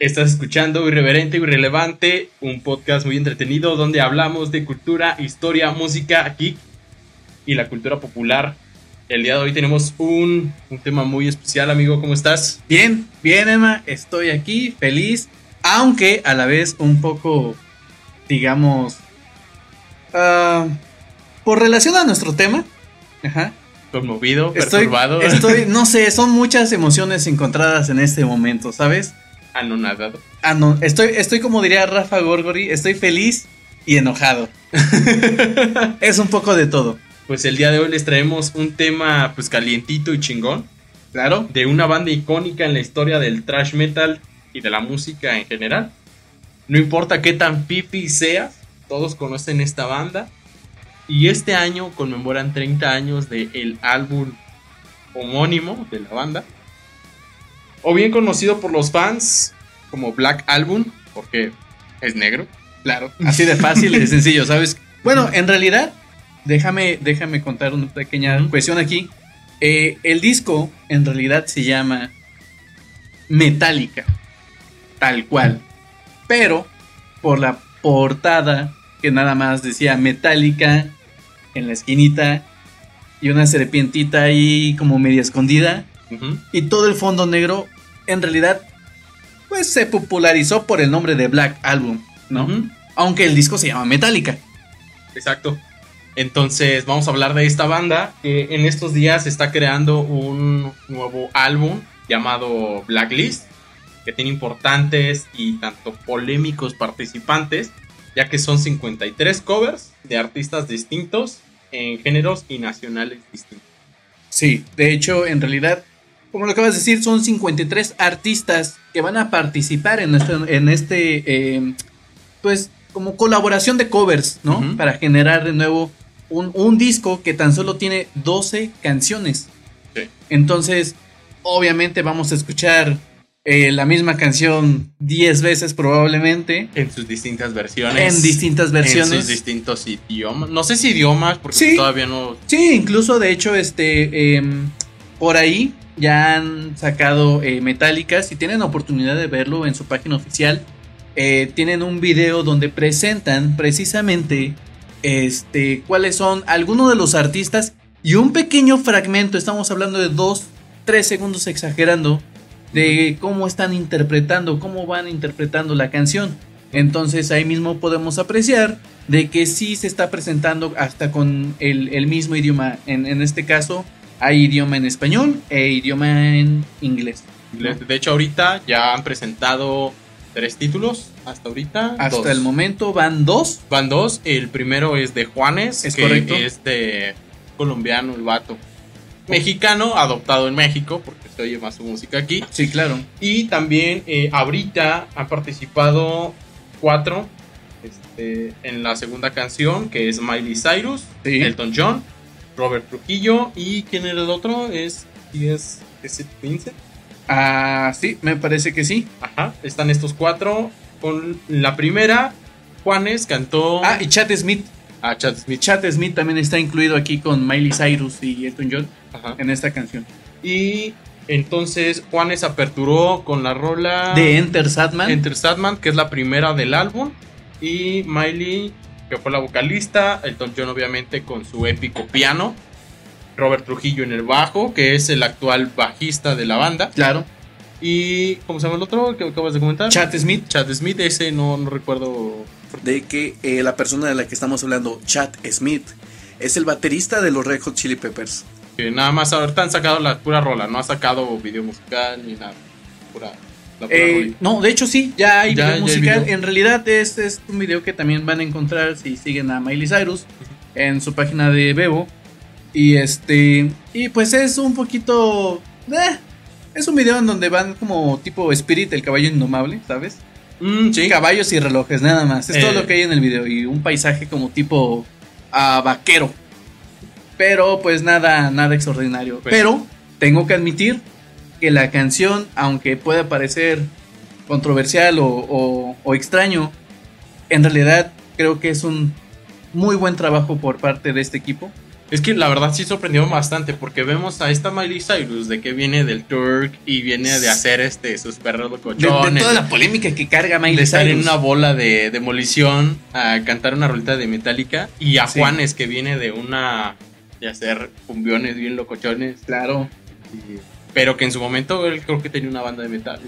Estás escuchando Irreverente y Irrelevante, un podcast muy entretenido donde hablamos de cultura, historia, música, aquí y la cultura popular. El día de hoy tenemos un, un tema muy especial, amigo. ¿Cómo estás? Bien, bien, Emma. Estoy aquí, feliz, aunque a la vez un poco, digamos, ah, por relación a nuestro tema. Ajá. Conmovido, Estoy, perturbado, estoy, no sé, son muchas emociones encontradas en este momento, ¿sabes? Anonadado. Ah, no, estoy, estoy como diría Rafa Gorgori, estoy feliz y enojado. es un poco de todo. Pues el día de hoy les traemos un tema pues calientito y chingón. Claro. De una banda icónica en la historia del thrash metal y de la música en general. No importa qué tan pipi seas, todos conocen esta banda. Y este año conmemoran 30 años del álbum homónimo de la banda. O bien conocido por los fans como Black Album, porque es negro. Claro. Así de fácil y de sencillo, ¿sabes? Bueno, en realidad, déjame, déjame contar una pequeña cuestión aquí. Eh, el disco en realidad se llama Metallica, tal cual. Pero por la portada que nada más decía Metallica en la esquinita y una serpientita ahí como media escondida Y todo el fondo negro en realidad pues se popularizó por el nombre de Black Album, ¿no? Aunque el disco se llama Metallica. Exacto. Entonces vamos a hablar de esta banda que en estos días está creando un nuevo álbum llamado Blacklist, que tiene importantes y tanto polémicos participantes, ya que son 53 covers de artistas distintos en géneros y nacionales distintos. Sí, de hecho, en realidad, como lo acabas de decir, son 53 artistas que van a participar en este, en este eh, pues, como colaboración de covers, ¿no? Para generar de nuevo un, un disco que tan solo tiene 12 canciones. Sí. Entonces, obviamente vamos a escuchar eh, la misma canción 10 veces probablemente. En sus distintas versiones. En distintas En versiones. sus distintos idiomas. No sé si idiomas, porque Sí. todavía no. Sí, incluso de hecho, este, em, por ahí ya han sacado eh, Metallica. Si tienen oportunidad de verlo en su página oficial, eh, tienen un video donde presentan precisamente este, cuáles son algunos de los artistas y un pequeño fragmento. Estamos hablando de dos, tres segundos exagerando de cómo están interpretando, cómo van interpretando la canción. Entonces ahí mismo podemos apreciar de que sí se está presentando hasta con el, mismo idioma. En este caso hay idioma en español e idioma en inglés. De hecho, ahorita ya han presentado tres títulos. Hasta ahorita. Hasta dos. el momento van dos. Van dos. El primero es de Juanes, Es que correcto. es de colombiano, el vato. Mexicano, adoptado en México, porque se oye más su música aquí. Sí, claro. Y también eh, ahorita han participado cuatro este, en la segunda canción, que es Miley Cyrus, Sí. Elton John, Robert Trujillo y ¿quién era el otro? Es, sí, es, Vincent. Ah, sí, me parece que sí. Ajá, están estos cuatro. Con la primera, Juanes cantó Ah, y Chad Smith. a Chad Smith. Chad Smith también está incluido aquí con Miley Cyrus y Elton John Ajá. en esta canción. Y entonces Juanes aperturó con la rola De Enter Sadman. Enter Sadman, que es la primera del álbum. Y Miley, que fue la vocalista. Elton John, obviamente, con su épico piano. Robert Trujillo en el bajo, que es el actual bajista de la banda. Claro. Y, ¿cómo se llama el otro que acabas de comentar? Chad Smith. Chad Smith, ese no, no recuerdo. de que eh, la persona de la que estamos hablando, Chad Smith, es el baterista de los Red Hot Chili Peppers. Que nada más ahorita han sacado la pura rola, no ha sacado video musical ni nada. Pura, Eh, no, de hecho sí, ya hay Ya- ya video hay musical. video. En realidad este es un video que también van a encontrar si siguen a Miley Cyrus en su página de Bebo. Y este, y pues es un poquito... eh, es un video en donde van como tipo Spirit, el caballo indomable, ¿sabes? Mm, sí. Caballos y relojes, nada más. Es todo Eh. lo que hay en el video. Y un paisaje como tipo ah, vaquero. Pero pues nada, nada extraordinario. Pues- Pero tengo que admitir que la canción, aunque pueda parecer controversial o, o- o extraño, en realidad creo que es un muy buen trabajo por parte de este equipo. Es que la verdad sí sorprendió bastante porque vemos a esta Miley Cyrus de que viene del Turk y viene de hacer este sus perros De, de locochones. toda la polémica que carga de Miley estar en Cyrus. una bola de demolición a cantar una rolita de Metallica y a Sí. Juanes que viene de una de hacer cumbiones bien locochones Claro. y- pero que en su momento él creo que tenía una banda de metal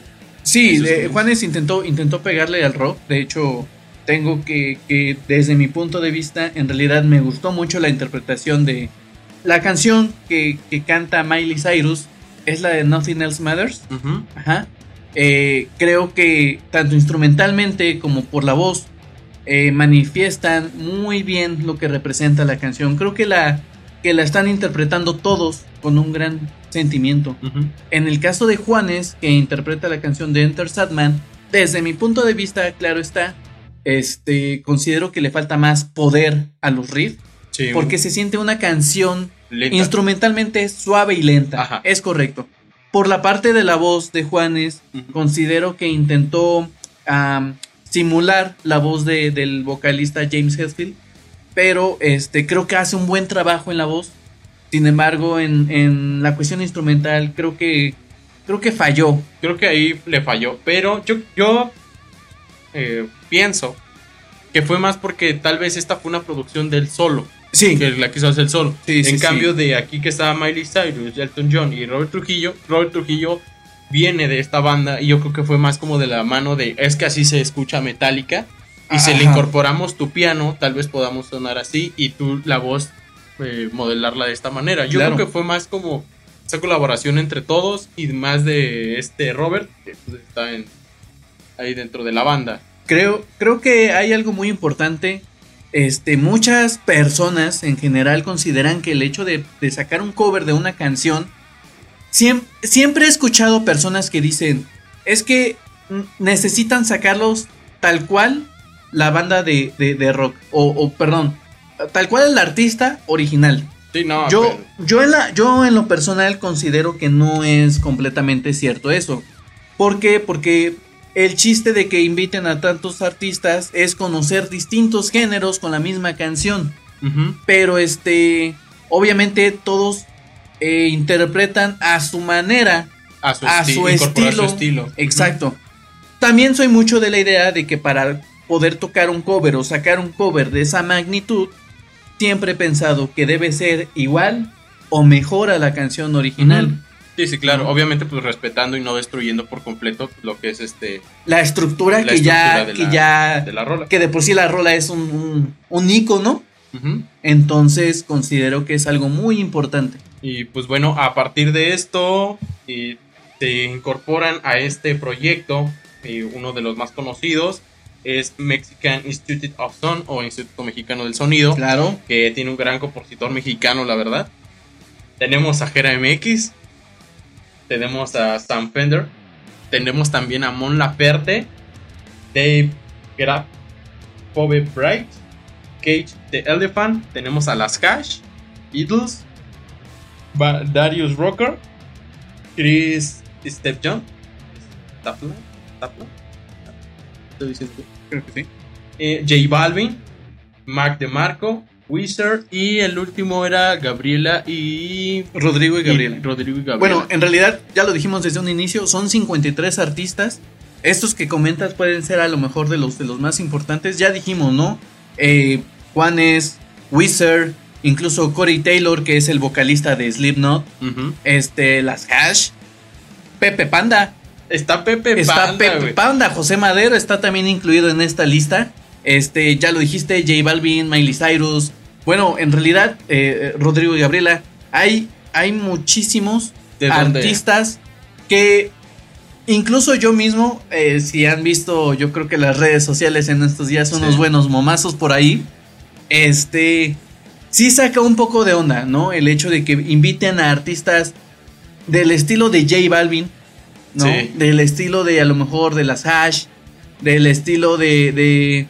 Sí, de-. Juanes intentó, intentó pegarle al rock. De hecho, tengo que, que, desde mi punto de vista, en realidad me gustó mucho la interpretación de la canción que, que canta Miley Cyrus. Es la de Nothing Else Matters. Ajá. Eh, creo que tanto instrumentalmente como por la voz eh, manifiestan muy bien lo que representa la canción. Creo que la, que la están interpretando todos con un gran sentimiento. En el caso de Juanes, que interpreta la canción de Enter Sadman, desde mi punto de vista, claro está, este, considero que le falta más poder a los riffs, Sí, porque se siente una canción lenta. instrumentalmente suave y lenta. Ajá. Es correcto. Por la parte de la voz de Juanes, considero que intentó simular la voz de- del vocalista James Hetfield, pero este, creo que hace un buen trabajo en la voz. Sin embargo, en, en la cuestión instrumental, creo que creo que falló. creo que ahí le falló pero yo yo eh, pienso que fue más porque tal vez esta fue una producción del solo Sí, que la quiso hacer solo. Sí, sí, en sí. cambio de aquí que estaba Miley Cyrus, Elton John y Robert Trujillo, Robert Trujillo viene de esta banda y yo creo que fue más como de la mano de es que así se escucha Metallica y si le Ajá. incorporamos tu piano, tal vez podamos sonar así y tú la voz eh, modelarla de esta manera. Yo Claro. creo que fue más como esa colaboración entre todos y más de este Robert que pues, está en, ahí dentro de la banda. Creo, creo que hay algo muy importante. Este, muchas personas en general consideran que el hecho de, de sacar un cover de una canción. Siempre, siempre he escuchado personas que dicen. Es que necesitan sacarlos tal cual la banda de, de- de rock. O, o, perdón. Tal cual el artista original. Sí, no, Yo, pero- yo, en la, yo en lo personal considero que no es completamente cierto eso. ¿Por qué? Porque el chiste de que inviten a tantos artistas es conocer distintos géneros con la misma canción. Pero este, obviamente todos eh, interpretan a su manera a su, a esti- su incorporar estilo. su estilo. Exacto. También soy mucho de la idea de que para poder tocar un cover o sacar un cover de esa magnitud, siempre he pensado que debe ser igual o mejor a la canción original. Sí, sí, claro. Obviamente, pues respetando y no destruyendo por completo lo que es este La estructura La que ya, de que la- ya, de la rola. que de por sí la rola es un, un, un ícono, entonces considero que es algo muy importante. Y pues bueno, a partir de esto y se incorporan a este proyecto, y uno de los más conocidos es Mexican Institute of Sound o Instituto Mexicano del Sonido, Claro. que tiene un gran compositor mexicano, la verdad. Tenemos a Jera MX, tenemos a Sam Fender, tenemos también a Mon Laferte, Dave Graf, Kobe Bright, Cage the Elephant, tenemos a Las Cash, Beatles, Ba- Darius Rocker, Chris Stepjohn, Tapla, Tapla, ¿Lo dices tú? Creo que sí. Eh, J Balvin, Mark DeMarco, Wizard y el último era Gabriela y, Rodrigo y Gabriela. y Rodrigo y Gabriela. Bueno, en realidad, ya lo dijimos desde un inicio, son 53 artistas. Estos que comentas pueden ser a lo mejor de los, de los más importantes. Ya dijimos, ¿no? Eh, Juanes, Wizard, incluso Corey Taylor, que es el vocalista de Slipknot. Ujú. Este, Las Hash, Pepe Panda. Está Pepe Está Panda, Pepe güey. Panda, José Madero está también incluido en esta lista. Este, ya lo dijiste, J Balvin, Miley Cyrus. Bueno, en realidad, eh, Rodrigo y Gabriela, hay, hay muchísimos artistas que incluso yo mismo, eh, si han visto, yo creo que las redes sociales en estos días Sí. unos buenos momazos por ahí, este, sí saca un poco de onda, ¿no? El hecho de que inviten a artistas del estilo de J Balvin, ¿no? Sí. Del estilo de a lo mejor de las Hash, del estilo de, de,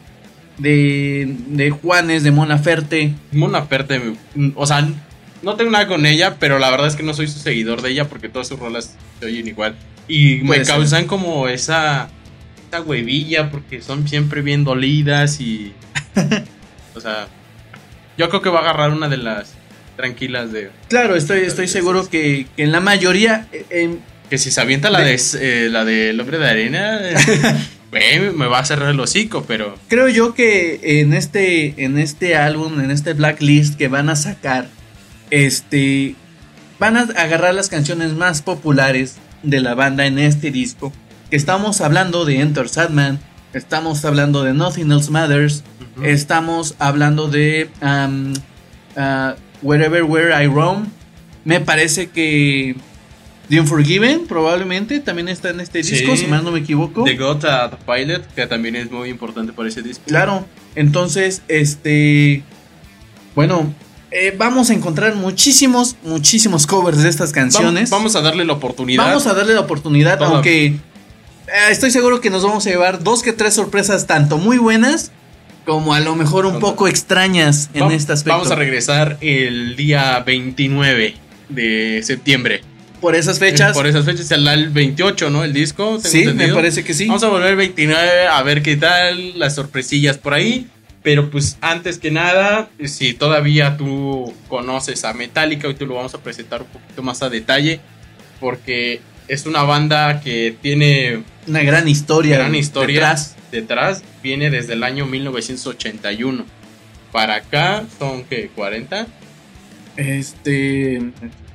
de, de Juanes, de Mona Ferte. Mon Laferte, mm, o sea, no tengo nada con ella, pero la verdad es que no soy su seguidor de ella porque todas sus rolas se oyen igual. Y me ser. causan como esa, esa huevilla porque son siempre bien dolidas y... o sea, yo creo que va a agarrar una de las tranquilas de Claro, estoy, estoy seguro que, que en la mayoría, eh, en- que si se avienta la de, eh, la del hombre de arena, eh, me va a cerrar el hocico, pero creo yo que en este, en este álbum, en este blacklist que van a sacar, este, van a agarrar las canciones más populares de la banda en este disco. Que estamos hablando de Enter Sadman, estamos hablando de Nothing Else Matters, estamos hablando de um, uh, Wherever Where I Roam. Me parece que The Unforgiven probablemente también está en este Sí. disco, si mal no me equivoco. The Got a the Pilot, que también es muy importante para ese disco. Claro, entonces, este, bueno, eh, vamos a encontrar muchísimos, muchísimos covers de estas canciones. Vamos, vamos a darle la oportunidad. Vamos a darle la oportunidad, aunque eh, estoy seguro que nos vamos a llevar dos que tres sorpresas tanto muy buenas como a lo mejor un poco extrañas en Va- este aspecto. Vamos a regresar el día 29 de septiembre. Por esas fechas. Por esas fechas saldrá el 28, ¿no? El disco. sí, me parece que sí. Vamos a volver el 29 a ver qué tal, las sorpresillas por ahí. Pero pues antes que nada, si todavía tú conoces a Metallica, hoy te lo vamos a presentar un poquito más a detalle. Porque es una banda que tiene Una gran historia. gran historia detrás. detrás. Viene desde el año 1981. Para acá son que 40. Este.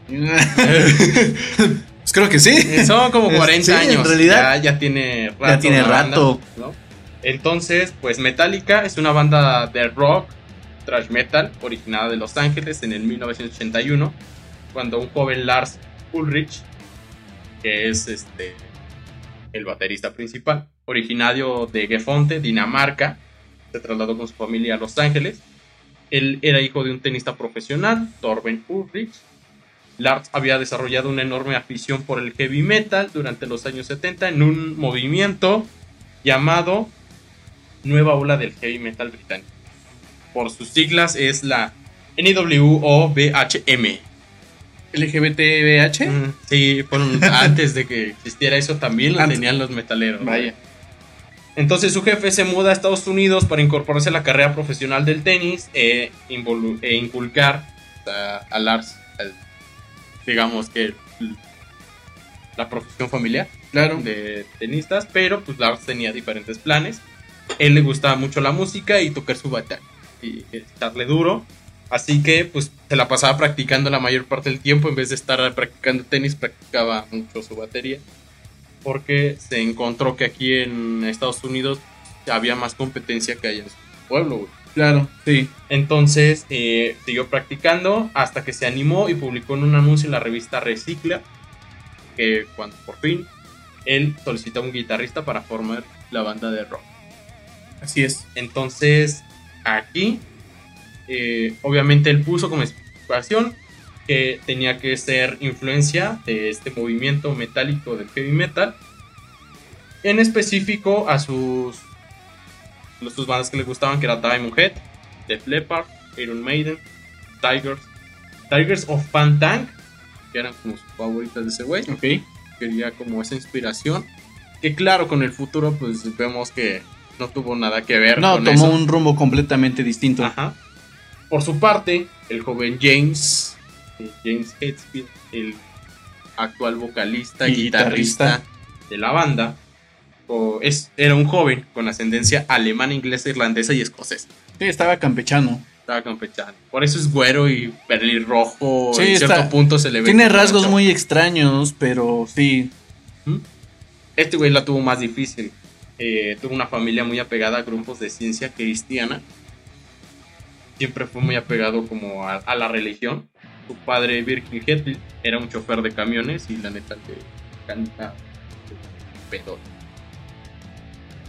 pues creo que sí. Son como 40 Sí, en años. realidad. ya, ya tiene rato. Ya tiene banda, rato. ¿no? Entonces, pues Metallica es una banda de rock, thrash metal, originada de Los Ángeles en el 1981, cuando un joven Lars Ulrich, que es este el baterista principal, originario de Gefonte, Dinamarca, se trasladó con su familia a Los Ángeles. Él era hijo de un tenista profesional, Torben Ulrich. Lars había desarrollado una enorme afición por el heavy metal durante los años 70 en un movimiento llamado Nueva Ola del Heavy Metal Británico. Por sus siglas es la NWOBHM. LGBTBH. Mm, Sí, fueron antes de que existiera eso también lo tenían los metaleros. ¿no? Vaya. Entonces su jefe se muda a Estados Unidos para incorporarse a la carrera profesional del tenis e, e inculcar a, a Lars, digamos que la profesión familiar Claro. de tenistas, pero pues Lars tenía diferentes planes. Él le gustaba mucho la música y tocar su batería y estarle duro. Así que pues se la pasaba practicando la mayor parte del tiempo en vez de estar practicando tenis, practicaba mucho su batería. Porque se encontró que aquí en Estados Unidos había más competencia que allá en su pueblo. güey. Claro, sí. Entonces eh, siguió practicando hasta que se animó y publicó en un anuncio en la revista Recicla que cuando por fin él solicitó un guitarrista para formar la banda de rock. Así es. Entonces aquí eh, obviamente él puso como explicación que tenía que ser influencia de este movimiento metálico del heavy metal. En específico a sus, los- sus bandas que le gustaban, que era Diamond Head, Def Leppard, Iron Maiden, Tigers, Tigers of Pan Tank, que eran como sus favoritas de ese güey. Ok. Quería como esa inspiración. Que claro, con el futuro pues vemos que no tuvo nada que ver No, con tomó eso. un rumbo completamente distinto. Ajá. Por su parte, el joven James, James Hetfield, el actual vocalista guitarrista, guitarrista. de la banda, o es, era un joven con ascendencia alemana, inglesa, irlandesa y escocesa. Sí, estaba campechano. Estaba campechano. Por eso es güero y pelirrojo. Sí, en cierto está- punto se le ve. Tiene rasgos muy extraños, pero sí. Este güey la tuvo más difícil. Eh, tuvo una familia muy apegada a grupos de ciencia cristiana. Siempre fue muy apegado como a, a la religión. Su padre, Birkin Hetfield, era un chofer de camiones y la neta que canta pedo.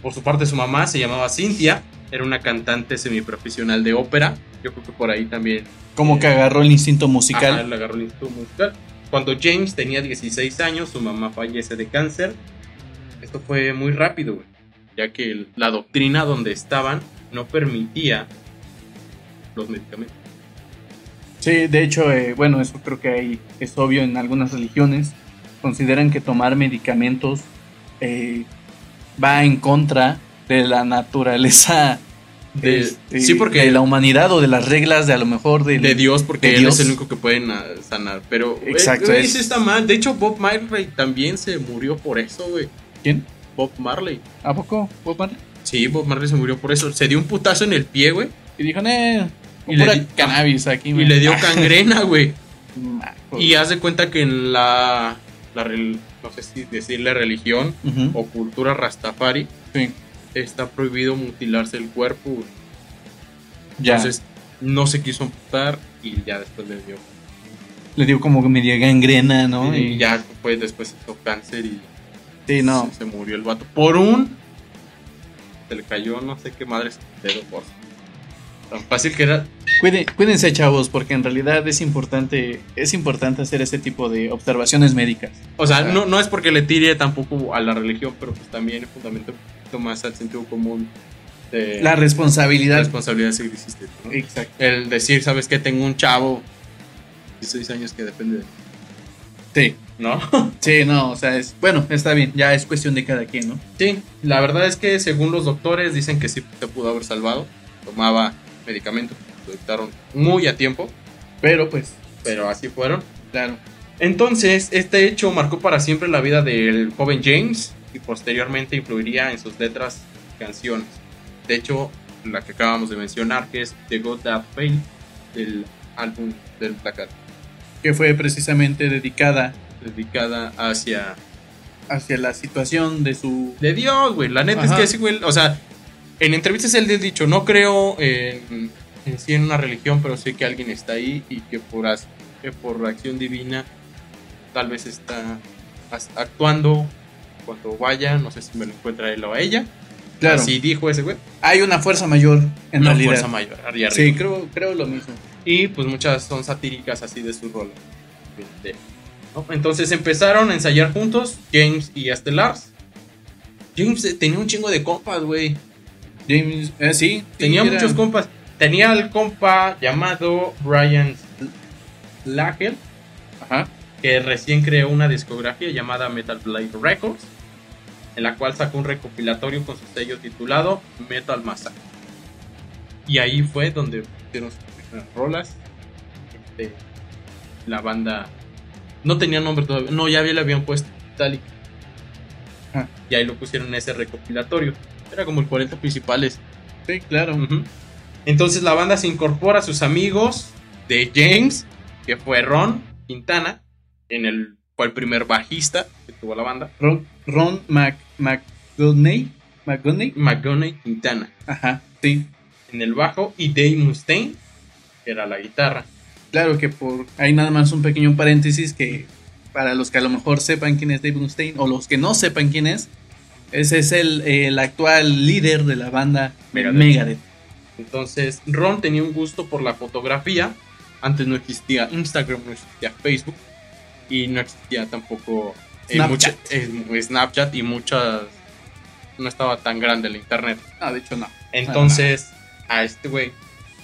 Por su parte, su mamá se llamaba Cynthia. Era una cantante semiprofesional de ópera. Yo creo que por ahí también Como que agarró el instinto musical. agarró el instinto musical. Cuando James tenía 16 años, su mamá fallece de cáncer. Esto fue muy rápido, güey, ya que la doctrina donde estaban no permitía los medicamentos. Sí, de hecho, eh, bueno, eso creo que ahí es obvio en algunas religiones. Consideran que tomar medicamentos eh, va en contra de la naturaleza De- este, sí, porque de la humanidad o de las reglas de a lo mejor del- de Dios, porque de él Dios. es el único que puede na- sanar. Pero, Exacto, güey, es- está mal. De hecho, Bob Marley también se murió por eso, güey. ¿Quién? Bob Marley. ¿A poco? Bob Marley? Sí, Bob Marley se murió por eso. Se dio un putazo en el pie, güey. Y dijo, eh, Y le di- cannabis aquí. Y man". le dio cangrena, güey. Y haz de cuenta que en la, la no sé si decirle religión o cultura rastafari sí, está prohibido mutilarse el cuerpo. ya. Entonces no se quiso amputar y ya después le dio. le dio como media gangrena, ¿no? Y ya fue después hizo cáncer y Sí, no. se, se murió el vato. Por un. Se le cayó no sé qué madre dedo por. Tan fácil que era. Cuídense, chavos, porque en realidad es importante, es importante hacer este tipo de observaciones médicas. O sea, no, no es porque le tire tampoco a la religión, pero pues también fundamento más al sentido común de La responsabilidad. responsabilidad si existe. ¿no? Exacto. El decir, ¿sabes qué? Tengo un chavo 16 años que depende de. Sí. ¿No? Sí, no, o sea, es bueno, está bien, ya es cuestión de cada quien, ¿no? Sí, la verdad es que según los doctores dicen que sí se pudo haber salvado. Tomaba medicamentos, lo dictaron muy a tiempo, Pero pues, pero así fueron. claro. Entonces, este hecho marcó para siempre la vida del joven James y posteriormente influiría en sus letras y canciones. De hecho, la que acabamos de mencionar, que es The God That Fail, del álbum del Album, Que fue precisamente dedicada dedicada hacia hacia la situación de su de Dios, güey. La neta Ajá. es que ese güey, o sea, en entrevistas él ha dicho, no creo en, en sí en una religión, pero sé que alguien está ahí y que por, que por acción divina tal vez está actuando cuando vaya, no sé si me lo encuentra él o a ella. Claro. Así dijo ese güey. Hay una fuerza mayor en Una realidad. fuerza mayor. arriba, Sí, arriba. creo, creo lo mismo. Y pues muchas son satíricas así de su rol. Entonces empezaron a ensayar juntos, James y Estelars. James tenía un chingo de compas, güey. James, eh, sí, Tenía sí, era- muchos compas. Tenía el compa llamado Brian Ajá. que recién creó una discografía llamada Metal Blade Records, en la cual sacó un recopilatorio con su sello titulado Metal Massacre. Y ahí fue donde pusieron sus primeras rolas. Este, la banda no tenía nombre todavía, no, ya le habían puesto Metallica. Ah. Y ahí lo pusieron en ese recopilatorio. Era como el 40 principales. Sí, claro. Entonces la banda se incorpora a sus amigos de James, que fue Ron Quintana, en el, fue el primer bajista que tuvo la banda, Ron, Ron Mac, McGoney, Quintana ajá, sí. en el bajo y Dave Mustaine, que era la guitarra. Claro que por ahí nada más un pequeño paréntesis que para los que a lo mejor sepan quién es Dave Mustaine o los que no sepan quién es, ese es el, el actual líder de la banda Megadeth. Megadeth. Entonces Ron tenía un gusto por la fotografía. Antes no existía Instagram, no existía Facebook y no existía tampoco eh, Snapchat. mucha- eh, Snapchat y muchas... No estaba tan grande el internet. Ah, de hecho no. Entonces, a este güey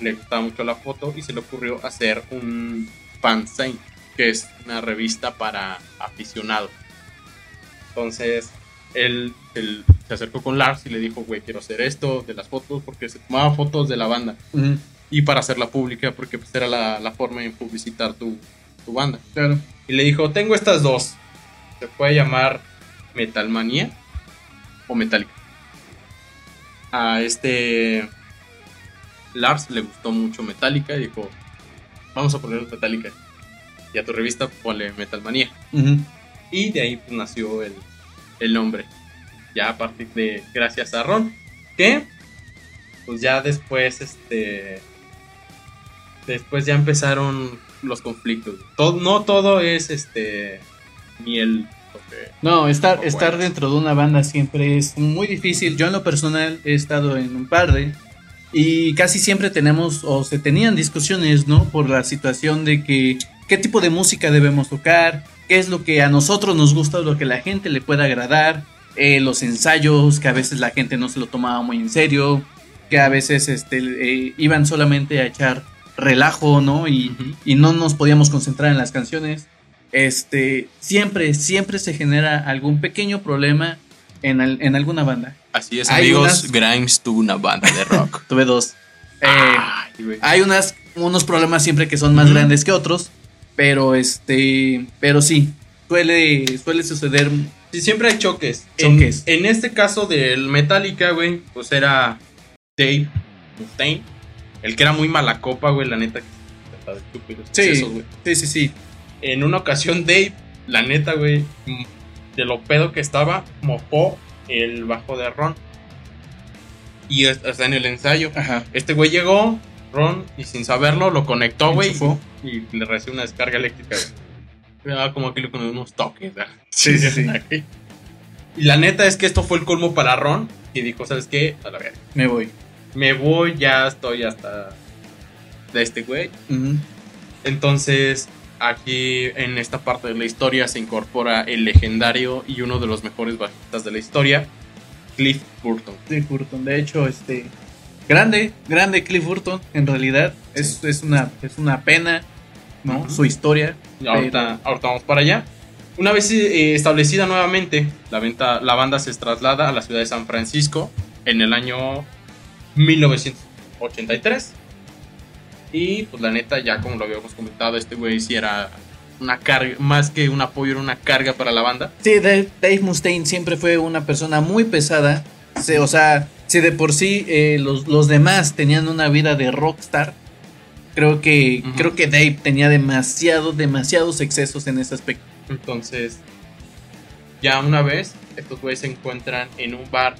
le gustaba mucho la foto y se le ocurrió hacer un fanzine, que es una revista para aficionados. Entonces, él, él se acercó con Lars y le dijo, güey, quiero hacer esto de las fotos, porque se tomaba fotos de la banda. Y para hacerla pública, porque pues era la, la forma de publicitar tu, tu banda. claro. Y le dijo, tengo estas dos. Se puede llamar Metalmanía o Metallica. A este Lars le gustó mucho Metallica y dijo, vamos a poner Metallica. Y a tu revista ponle Metalmanía. Y de ahí pues, nació el, el nombre. Ya a partir de, gracias a Ron, que pues ya después, este, después ya empezaron los conflictos. Todo, no todo es, este, miel. No, estar, estar dentro de una banda siempre es muy difícil. Yo en lo personal he estado en un par de y casi siempre tenemos o se tenían discusiones, ¿no? Por la situación de que qué tipo de música debemos tocar, qué es lo que a nosotros nos gusta lo que a la gente le pueda agradar, eh, los ensayos, que a veces la gente no se lo tomaba muy en serio, que a veces este, eh, iban solamente a echar relajo, ¿no? Y, y no nos podíamos concentrar en las canciones. Este, siempre, siempre se genera algún pequeño problema en, al- en alguna banda. Así es, Hay amigos. unas- Grimes tuvo una banda de rock. Tuve dos. Eh, Ay, hay unas, unos problemas siempre que son más grandes que otros, pero este, pero sí, suele, suele suceder. Sí, siempre hay choques. Choques. En, en este caso del Metallica, güey, pues era Dave Mustaine. El que era muy mala copa, güey, la neta. que Sí. güey. Sí, sí, sí. En una ocasión, Dave, la neta, güey, de lo pedo que estaba, mofó el bajo de Ron. Y hasta en el ensayo. Ajá. Este güey llegó, Ron, y sin saberlo, lo conectó, güey. Enchufó. Y le recibió una descarga eléctrica, daba como le con unos toques, ¿verdad? Sí, sí, sí. Y la neta es que esto fue el colmo para Ron. Y dijo, ¿sabes qué? A la verga. Me voy. Me voy, ya estoy hasta de este güey. Entonces, aquí en esta parte de la historia se incorpora el legendario y uno de los mejores bajistas de la historia, Cliff Burton. Cliff Burton, de hecho, este grande, grande Cliff Burton, en realidad es, es una es una pena, ¿no? Su historia. Y ahorita, ahorita vamos para allá. Una vez eh, establecida nuevamente, la, venta, la banda se traslada a la ciudad de San Francisco en el año 1983. Y pues la neta, ya como lo habíamos comentado, este güey sí era una carga, más que un apoyo, era una carga para la banda. Sí, Dave, Dave Mustaine siempre fue una persona muy pesada. Se- o sea, si de por sí eh, los, los demás tenían una vida de rockstar, creo que, creo que Dave tenía demasiado, demasiados excesos en ese aspecto. Entonces, ya una vez, estos güeyes se encuentran en un bar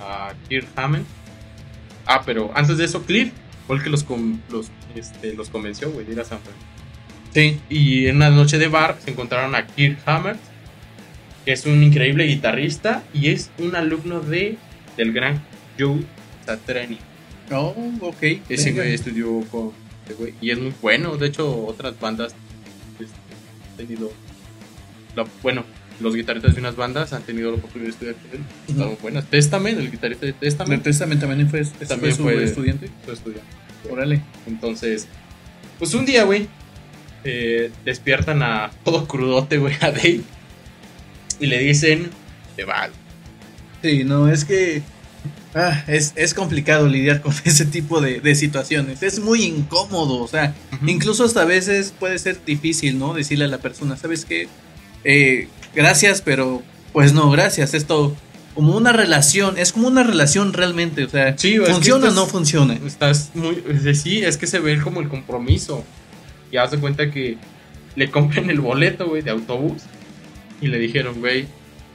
a Kirk Hammond. Ah, pero antes de eso, Cliff fue el que los, los, este, los convenció, güey, de ir a San Francisco. Sí. Y en una noche de bar se encontraron a Kirk Hammett, que es un increíble guitarrista y es un alumno de del gran Joe Satriani. Oh, ok. Ese güey estudió con güey y es muy bueno. De hecho, otras bandas este, han tenido. la- bueno, los guitarristas de unas bandas han tenido la oportunidad de estudiar con él. Están muy buenas. Testament, el guitarrista de ¿De Testament, Testament también fue, También fue su fue- estudiante? fue estudiante. Órale. Entonces, pues un día, güey, eh, despiertan a todo crudote, güey, a Dave. Y le dicen, te va. Sí, no, es que ah, es, es complicado lidiar con ese tipo de, de situaciones. Es muy incómodo, o sea, incluso hasta a veces puede ser difícil, ¿no? Decirle a la persona, ¿sabes qué? Eh, gracias, pero pues no, gracias. Esto como una relación, es como una relación realmente, o sea, Sí, ¿funciona o no funciona? Estás muy. Sí, es que se ve como el compromiso. Y haz de cuenta que le compran el boleto, güey, de autobús. Y le dijeron, güey,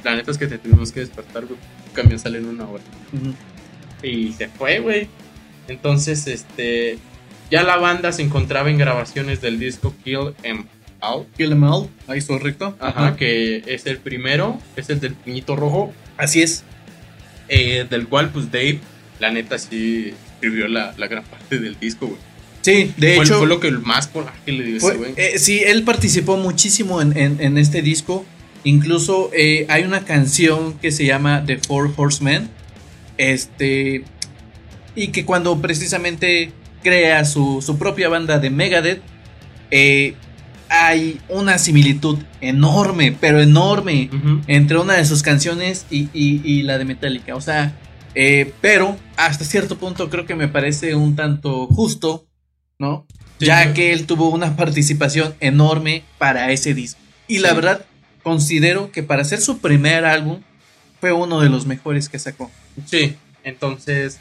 la neta es que te tuvimos que despertar, güey. Camión sale en una hora. Y se fue, güey. Entonces, este. Ya la banda se encontraba en grabaciones del disco Kill Em Out. Kill 'em all, ahí está correcto. Ajá, que es el primero, es el del puñito rojo, Así es. eh, del cual, pues Dave, la neta, sí escribió la, la gran parte del disco, güey. Sí, de fue, hecho. fue lo que más coraje le dio ese güey. eh, sí, él participó muchísimo en, en- en este disco. Incluso eh, hay una canción que se llama The Four Horsemen. Este. Y que cuando precisamente crea su, su propia banda de Megadeth. eh, hay una similitud enorme, pero enorme. Entre una de sus canciones y, y- y la de Metallica. O sea. eh, pero hasta cierto punto creo que me parece un tanto justo. ¿No? Sí, ya sí. que él tuvo una participación enorme para ese disco. Y la verdad, considero que para hacer su primer álbum fue uno de los mejores que sacó. Sí, entonces.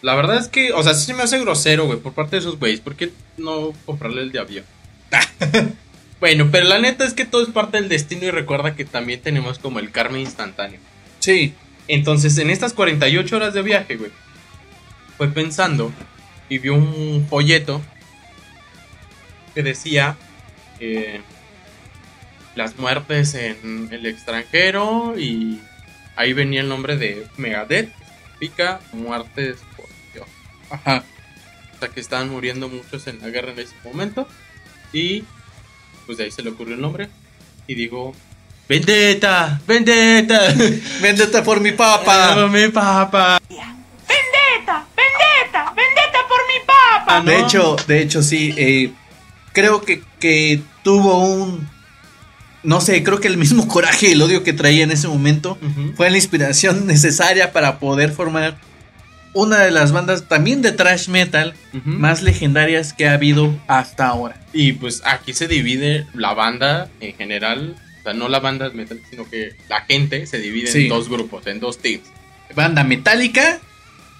La verdad es que, o sea, sí se me hace grosero, güey, por parte de esos güeyes. ¿Por qué no comprarle el de avión? bueno, pero la neta es que todo es parte del destino y recuerda que también tenemos como el karma instantáneo. Sí, Entonces, en estas 48 horas de viaje, güey, fue pensando y vio un folleto que decía eh, las muertes en el extranjero y ahí venía el nombre de Megadeth, que significa muertes por Dios. ajá. O sea, que estaban muriendo muchos en la guerra en ese momento y pues de ahí se le ocurrió el nombre y digo, Vendetta, Vendetta. Vendetta por mi papa. mi papá. ¡Vendetta! ¡Vendetta! ¡Vendetta por mi papa! De hecho, de hecho, sí. eh, creo que, que tuvo un. No sé, creo que el mismo coraje y el odio que traía en ese momento fue la inspiración necesaria para poder formar una de las bandas también de thrash metal más legendarias que ha habido hasta ahora. Y pues aquí se divide la banda en general. O sea, no la banda metal, sino que la gente se divide Sí. en dos grupos, en dos teams. Banda Metallica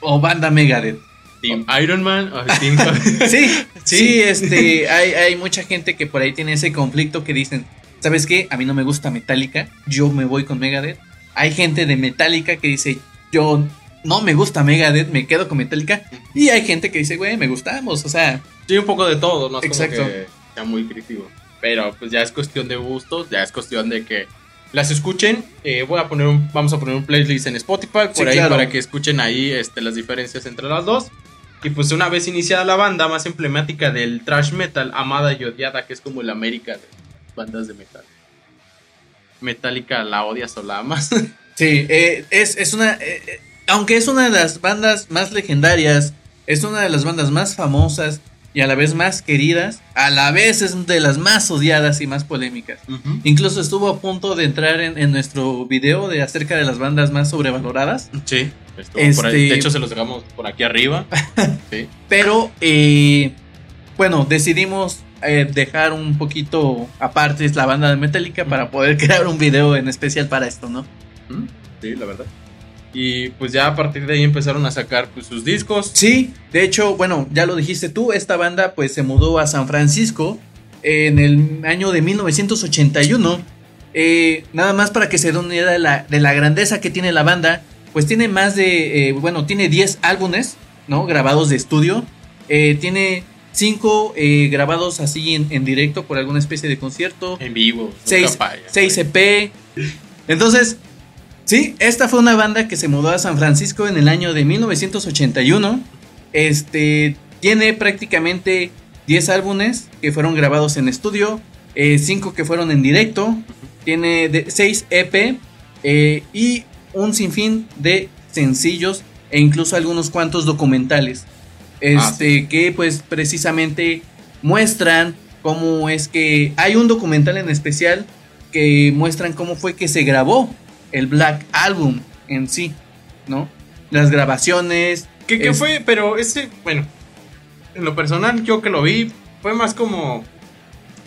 o banda Megadeth. Team Iron Man o Team... Sí, sí, este, hay, hay mucha gente que por ahí tiene ese conflicto que dicen, ¿sabes qué? A mí no me gusta Metallica, yo me voy con Megadeth. Hay gente de Metallica que dice, yo no me gusta Megadeth, me quedo con Metallica. Y hay gente que dice, güey, me gustamos, o sea, Sí, un poco de todo, no es Exacto. como que sea muy crítico. Pero pues ya es cuestión de gustos, ya es cuestión de que las escuchen. Eh, voy a poner un, vamos a poner un playlist en Spotify por Sí, ahí claro. para que escuchen ahí este, las diferencias entre las dos. Y pues una vez iniciada la banda más emblemática del thrash metal, amada y odiada, que es como el América de bandas de metal. Metallica la odias o la amas. Sí, eh, es, es una. eh, eh, aunque es una de las bandas más legendarias, es una de las bandas más famosas y a la vez más queridas, a la vez es de las más odiadas y más polémicas. Incluso estuvo a punto de entrar en, en nuestro video de acerca de las bandas más sobrevaloradas. Sí, estuvo por ahí. Este- de hecho se los dejamos por aquí arriba. Sí. Pero, eh, bueno, decidimos eh, dejar un poquito aparte la banda de Metallica para poder crear un video en especial para esto, ¿no? Mm, Sí, la verdad. Y pues ya a partir de ahí empezaron a sacar pues, sus discos. Sí, de hecho, bueno, ya lo dijiste tú, esta banda pues se mudó a San Francisco en el año de 1981. Eh, nada más para que se den una idea de la, de la grandeza que tiene la banda, pues tiene más de, eh, bueno, tiene 10 álbumes, ¿no? Grabados de estudio. Eh, tiene 5 grabados así en, en directo por alguna especie de concierto. En vivo. 6 nunca falla, 6 güey. EP. Entonces, sí, esta fue una banda que se mudó a San Francisco en el año de 1981. Este tiene prácticamente 10 álbumes que fueron grabados en estudio, 5 que fueron en directo, tiene 6 EP eh, y un sinfín de sencillos e incluso algunos cuantos documentales. Este que pues precisamente muestran cómo es que hay un documental en especial que muestran cómo fue que se grabó el Black Album en sí, ¿no? Las grabaciones. ¿Qué, qué es- fue? Pero ese, bueno, en lo personal, yo que lo vi, fue más como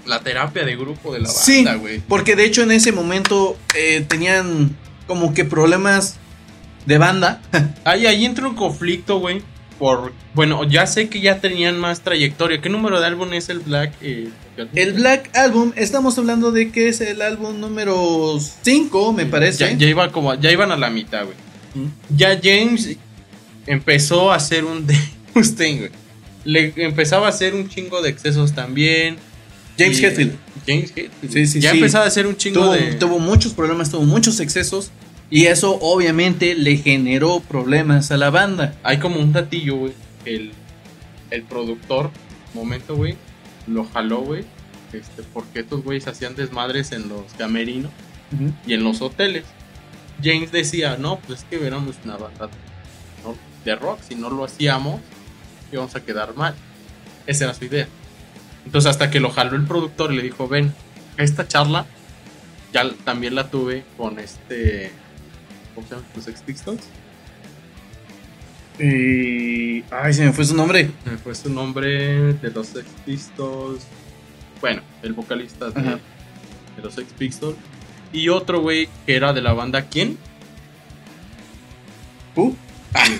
la terapia de grupo de la banda, güey. porque de hecho en ese momento eh, tenían como que problemas de banda. Ahí, ahí entra un conflicto, güey. Por, bueno, ya sé que ya tenían más trayectoria. ¿Qué número de álbum es el Black? eh, El Black Album, estamos hablando de que es el álbum número 5, me parece. Ya, ya iba como, ya iban a la mitad, güey. Ya James empezó a hacer un de Mustaine, güey. Le empezaba a hacer un chingo de excesos también. James Hetfield. James Hetfield. Sí, sí, ya sí. empezaba a hacer un chingo tuvo, de. tuvo muchos problemas, tuvo muchos excesos. Y eso obviamente le generó problemas a la banda. Hay como un datillo, güey. El, el productor, momento, güey, lo jaló, güey. Este, porque estos güeyes hacían desmadres en los camerinos y en los hoteles. James decía, no, pues es que éramos una banda ¿no? de rock. Si no lo hacíamos, íbamos a quedar mal. Esa era su idea. Entonces, hasta que lo jaló el productor y le dijo, ven, esta charla ya también la tuve con este. ¿Cómo se llama? ¿Los Sex Pistols? Y... Ay, se me fue su nombre. Me fue su nombre de los Sex Pistols. Bueno, el vocalista de, de los Sex Pistols. Y otro güey que era de la banda ¿Quién? ¿Who?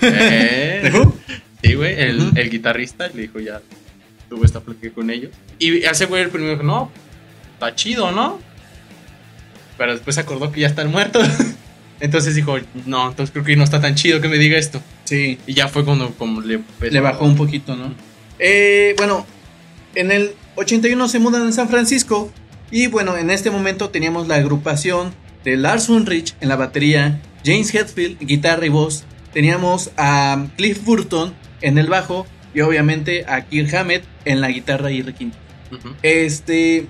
Eh, ¿De Who? Sí, güey, el, guitarrista le dijo ya, tuve esta plática con ellos. Y ese güey el primero dijo, no, está chido, ¿no? Pero después se acordó que ya están muertos. Entonces dijo, no, entonces creo que no está tan chido que me diga esto. Sí, Y ya fue cuando como le, bajó un poquito, ¿no? Eh, bueno, en el 81 se mudan a San Francisco. Y bueno, en este momento teníamos la agrupación de Lars Ulrich en la batería, James Hetfield, guitarra y voz. Teníamos a Cliff Burton en el bajo y obviamente a Kirk Hammett en la guitarra y requinto. Ujú. Este,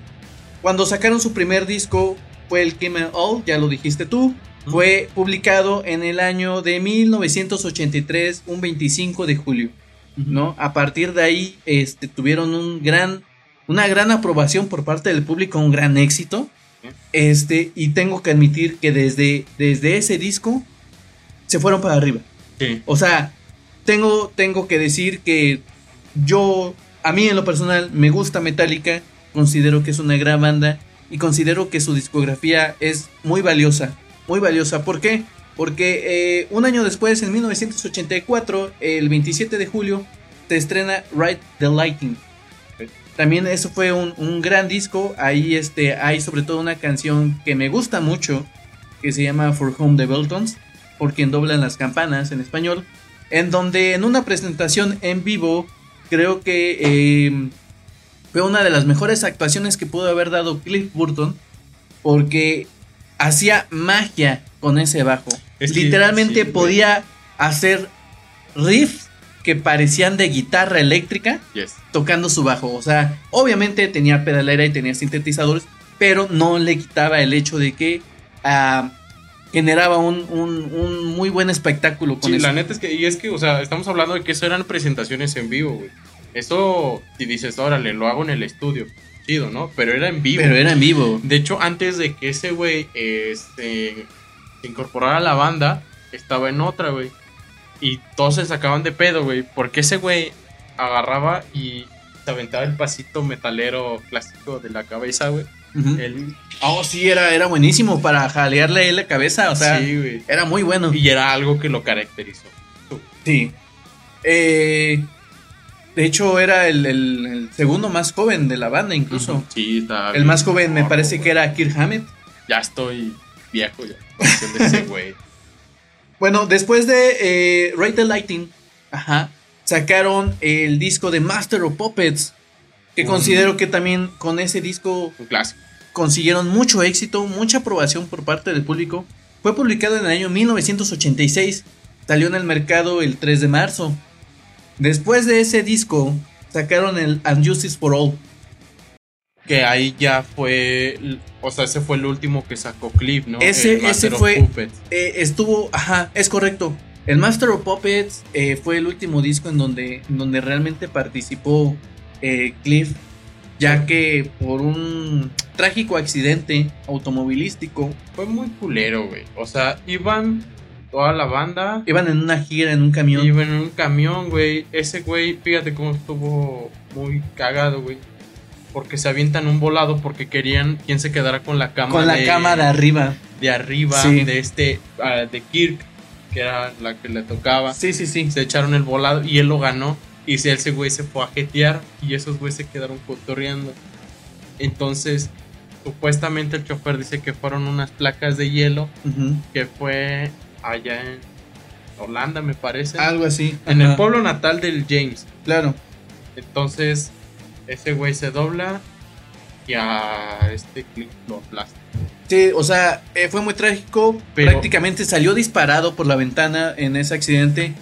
cuando sacaron su primer disco fue el Kimmel All, ya lo dijiste tú. Fue publicado en el año de 1983, un 25 de julio, ¿no? A partir de ahí, este, tuvieron un gran, una gran aprobación por parte del público, un gran éxito. Este, y tengo que admitir que desde, desde ese disco se fueron para arriba. Sí. O sea, tengo, tengo que decir que yo, a mí en lo personal, me gusta Metallica, considero que es una gran banda y considero que su discografía es muy valiosa, muy valiosa. ¿Por qué? Porque eh, un año después, en 1984, el 27 de julio, se estrena Ride the Lightning. También eso fue un, un gran disco. Ahí este, hay sobre todo una canción que me gusta mucho, que se llama For Home the Beltons, por quien doblan las campanas en español. En donde en una presentación en vivo, creo que eh, fue una de las mejores actuaciones que pudo haber dado Cliff Burton, porque hacía magia con ese bajo. Es Literalmente sí, güey. podía hacer riffs que parecían de guitarra eléctrica Yes. tocando su bajo. O sea, obviamente tenía pedalera y tenía sintetizadores, pero no le quitaba el hecho de que ah, generaba un, un- un muy buen espectáculo con Sí, eso. la neta es que, y es que, o sea, estamos hablando de que eso eran presentaciones en vivo, güey. Eso, si dices, órale, lo hago en el estudio, chido, ¿no? Pero era en vivo. Pero era en vivo. De hecho, antes de que ese güey este, se incorporara a la banda, estaba en otra, güey. Y todos se sacaban de pedo, güey. Porque ese güey agarraba y se aventaba el pasito metalero clásico de la cabeza, güey. Él- Oh, sí, era, era buenísimo para jalearle la cabeza. O sea, sí, era muy bueno. Y era algo que lo caracterizó. Sí. Eh, de hecho, era el, el- el segundo más joven de la banda, incluso. Sí, está El más joven me parece que era Kirk Hammett. Ya estoy viejo ya. con cuestión de ese güey. Bueno, después de eh, the Lighting, ajá, sacaron el disco de Master of Puppets. Que considero que también con ese disco Un clásico. consiguieron mucho éxito, mucha aprobación por parte del público. Fue publicado en el año 1986, salió en el mercado el 3 de marzo. Después de ese disco, sacaron el And Justice for All. Que ahí ya fue. O sea, ese fue el último que sacó Cliff, ¿no? Ese- El ese fue- Puppets. Eh, estuvo, ajá, es correcto. El Master of Puppets eh, fue el último disco en donde, en donde realmente participó eh, Cliff, ya que por un trágico accidente automovilístico Fue muy culero, güey. O sea, iban toda la banda. iban en una gira en un camión. Iban en un camión, güey. Ese güey, fíjate cómo estuvo muy cagado, güey. Porque se avientan un volado porque querían quien se quedara con la cama con la de, cama de arriba. de arriba Sí. de este ah, de Kirk, que era la que le tocaba. Sí, sí, sí. Se echaron el volado y él lo ganó. Y ese güey se fue a jetear y esos güeyes se quedaron cotorreando. Entonces, supuestamente el chofer dice que fueron unas placas de hielo que fue allá en Holanda, me parece. Algo así. en ajá, el pueblo natal del James. Claro. Entonces, ese güey se dobla y a este clip lo aplasta. Sí, o sea, eh, fue muy trágico. Pero- Prácticamente salió disparado por la ventana en ese accidente.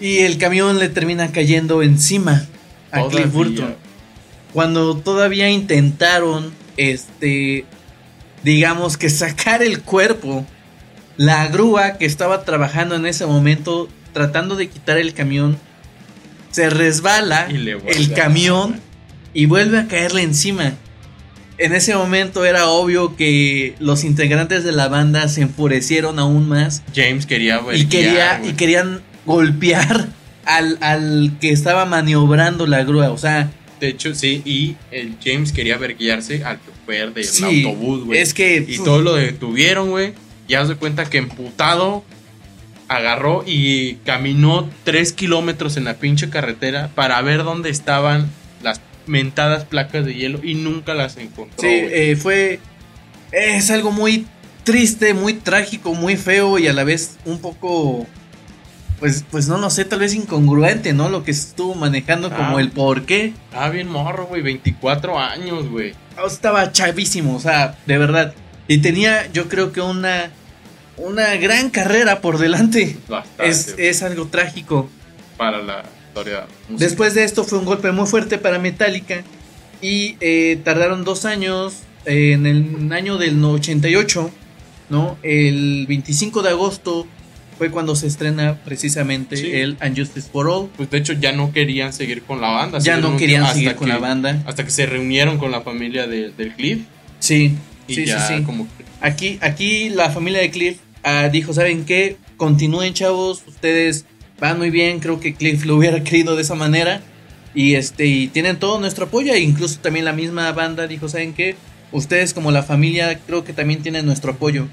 Y el camión le termina cayendo encima a Todavía. Cliff Burton. Cuando todavía intentaron, este, digamos que sacar el cuerpo, la grúa que estaba trabajando en ese momento, tratando de quitar el camión, se resbala Y el camión y vuelve a caerle encima. En ese momento era obvio que los integrantes de la banda se enfurecieron aún más James quería y, verguiar, quería, y querían golpear al, al que estaba maniobrando la grúa. O sea, De hecho, sí, y el James quería verguiarse al chofer del sí, autobús, güey. es que... Y todo lo detuvieron, güey. Ya se cuenta que emputado agarró y caminó tres kilómetros en la pinche carretera para ver dónde estaban las mentadas placas de hielo y nunca las encontró. Sí, eh, fue. Es algo muy triste, muy trágico, muy feo y a la vez un poco. Pues, pues no lo sé, tal vez incongruente, ¿no? Lo que estuvo manejando como Ah. el por qué. Ah, bien morro, güey. 24 años, güey. Estaba chavísimo, o sea, de verdad. Y tenía, yo creo que una. Una gran carrera por delante. Bastante. Es, es algo trágico. para la historia musical. Después de esto fue un golpe muy fuerte para Metallica y eh, tardaron dos años, eh, en el año del 88, ¿no? El 25 de agosto fue cuando se estrena precisamente Sí. el And Justice for All. Pues de hecho ya no querían seguir con la banda. Ya no querían seguir con que- la banda. Hasta que se reunieron con la familia de- del Cliff. Sí. Y Sí, sí, ya sí. como que- Aquí, aquí la familia de Cliff ah, dijo, ¿saben qué? Continúen chavos, ustedes van muy bien, creo que Cliff lo hubiera querido de esa manera. Y este, y tienen todo nuestro apoyo, e incluso también la misma banda dijo, ¿saben qué? Ustedes como la familia creo que también tienen nuestro apoyo.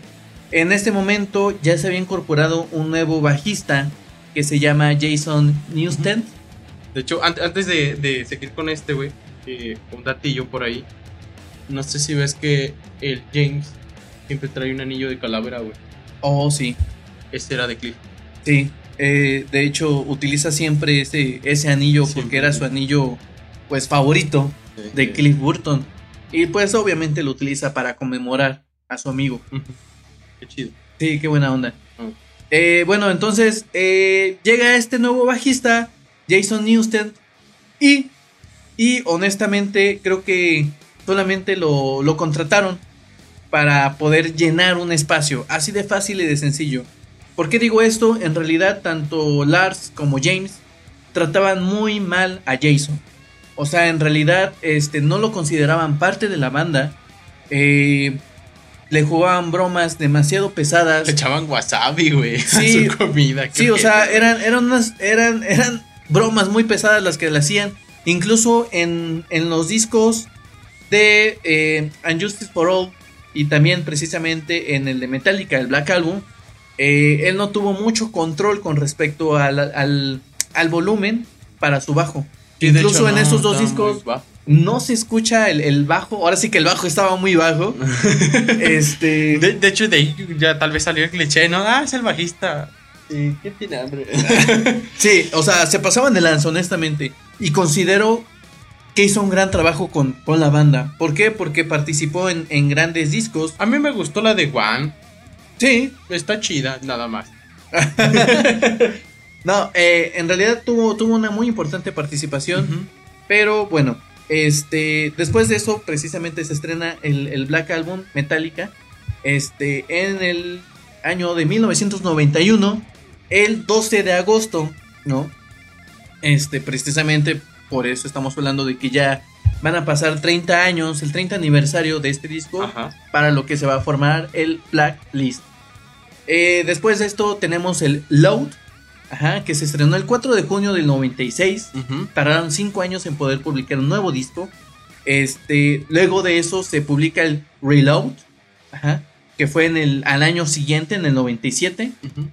En este momento ya se había incorporado un nuevo bajista que se llama Jason Newsted. De hecho, an- antes de, de seguir con este, güey, eh, un datillo por ahí. No sé si ves que el James siempre trae un anillo de calavera, güey. Oh, sí, Ese era de Cliff. sí. Eh, de hecho, utiliza siempre ese, ese anillo porque era su anillo pues favorito. de Cliff Burton. Y pues obviamente lo utiliza para conmemorar a su amigo. Qué chido. Sí, qué buena onda. Mm. Eh, bueno, entonces eh, llega este nuevo bajista, Jason Newsted. Y, y honestamente creo que solamente lo, lo contrataron para poder llenar un espacio. Así de fácil y de sencillo. ¿Por qué digo esto? En realidad tanto Lars como James trataban muy mal a Jason. O sea, en realidad este, no lo consideraban parte de la banda. Eh, le jugaban bromas demasiado pesadas. Le echaban wasabi, güey. Sí. a su comida. Sí, o sea, eran, eran unas, eran, eran bromas muy pesadas las que le hacían. Incluso en, en los discos de eh, Unjustice for All y también precisamente en el de Metallica, el Black Album, eh, él no tuvo mucho control con respecto al, al, al volumen para su bajo. Sí, Incluso hecho, en no, esos dos discos no se escucha el, el bajo. Ahora sí que el bajo estaba muy bajo. este. De, de hecho, de ahí ya tal vez salió el cliché, ¿no? Ah, es el bajista. Sí, ¿Quién tiene hambre? Sí, o sea, se pasaban de lanza, honestamente. Y considero que hizo un gran trabajo con, con la banda. ¿Por qué? Porque participó en, en grandes discos. A mí me gustó la de One. Sí. Está chida, nada más. No, eh, en realidad tuvo, tuvo una muy importante participación. Pero bueno, este, después de eso, precisamente se estrena el, el Black Album Metallica. Este, en el año de 1991, el 12 de agosto, ¿no? Este, precisamente por eso estamos hablando de que ya van a pasar 30 años, el 30 aniversario de este disco, Ajá. para lo que se va a formar el Blacklist. Eh, después de esto tenemos el Load, ajá, que se estrenó el 4 de junio del 96 Ujú. tardaron 5 años en poder publicar un nuevo disco. Este, luego de eso se publica el Reload, ajá, que fue en el, al año siguiente, en el 97. Ujú.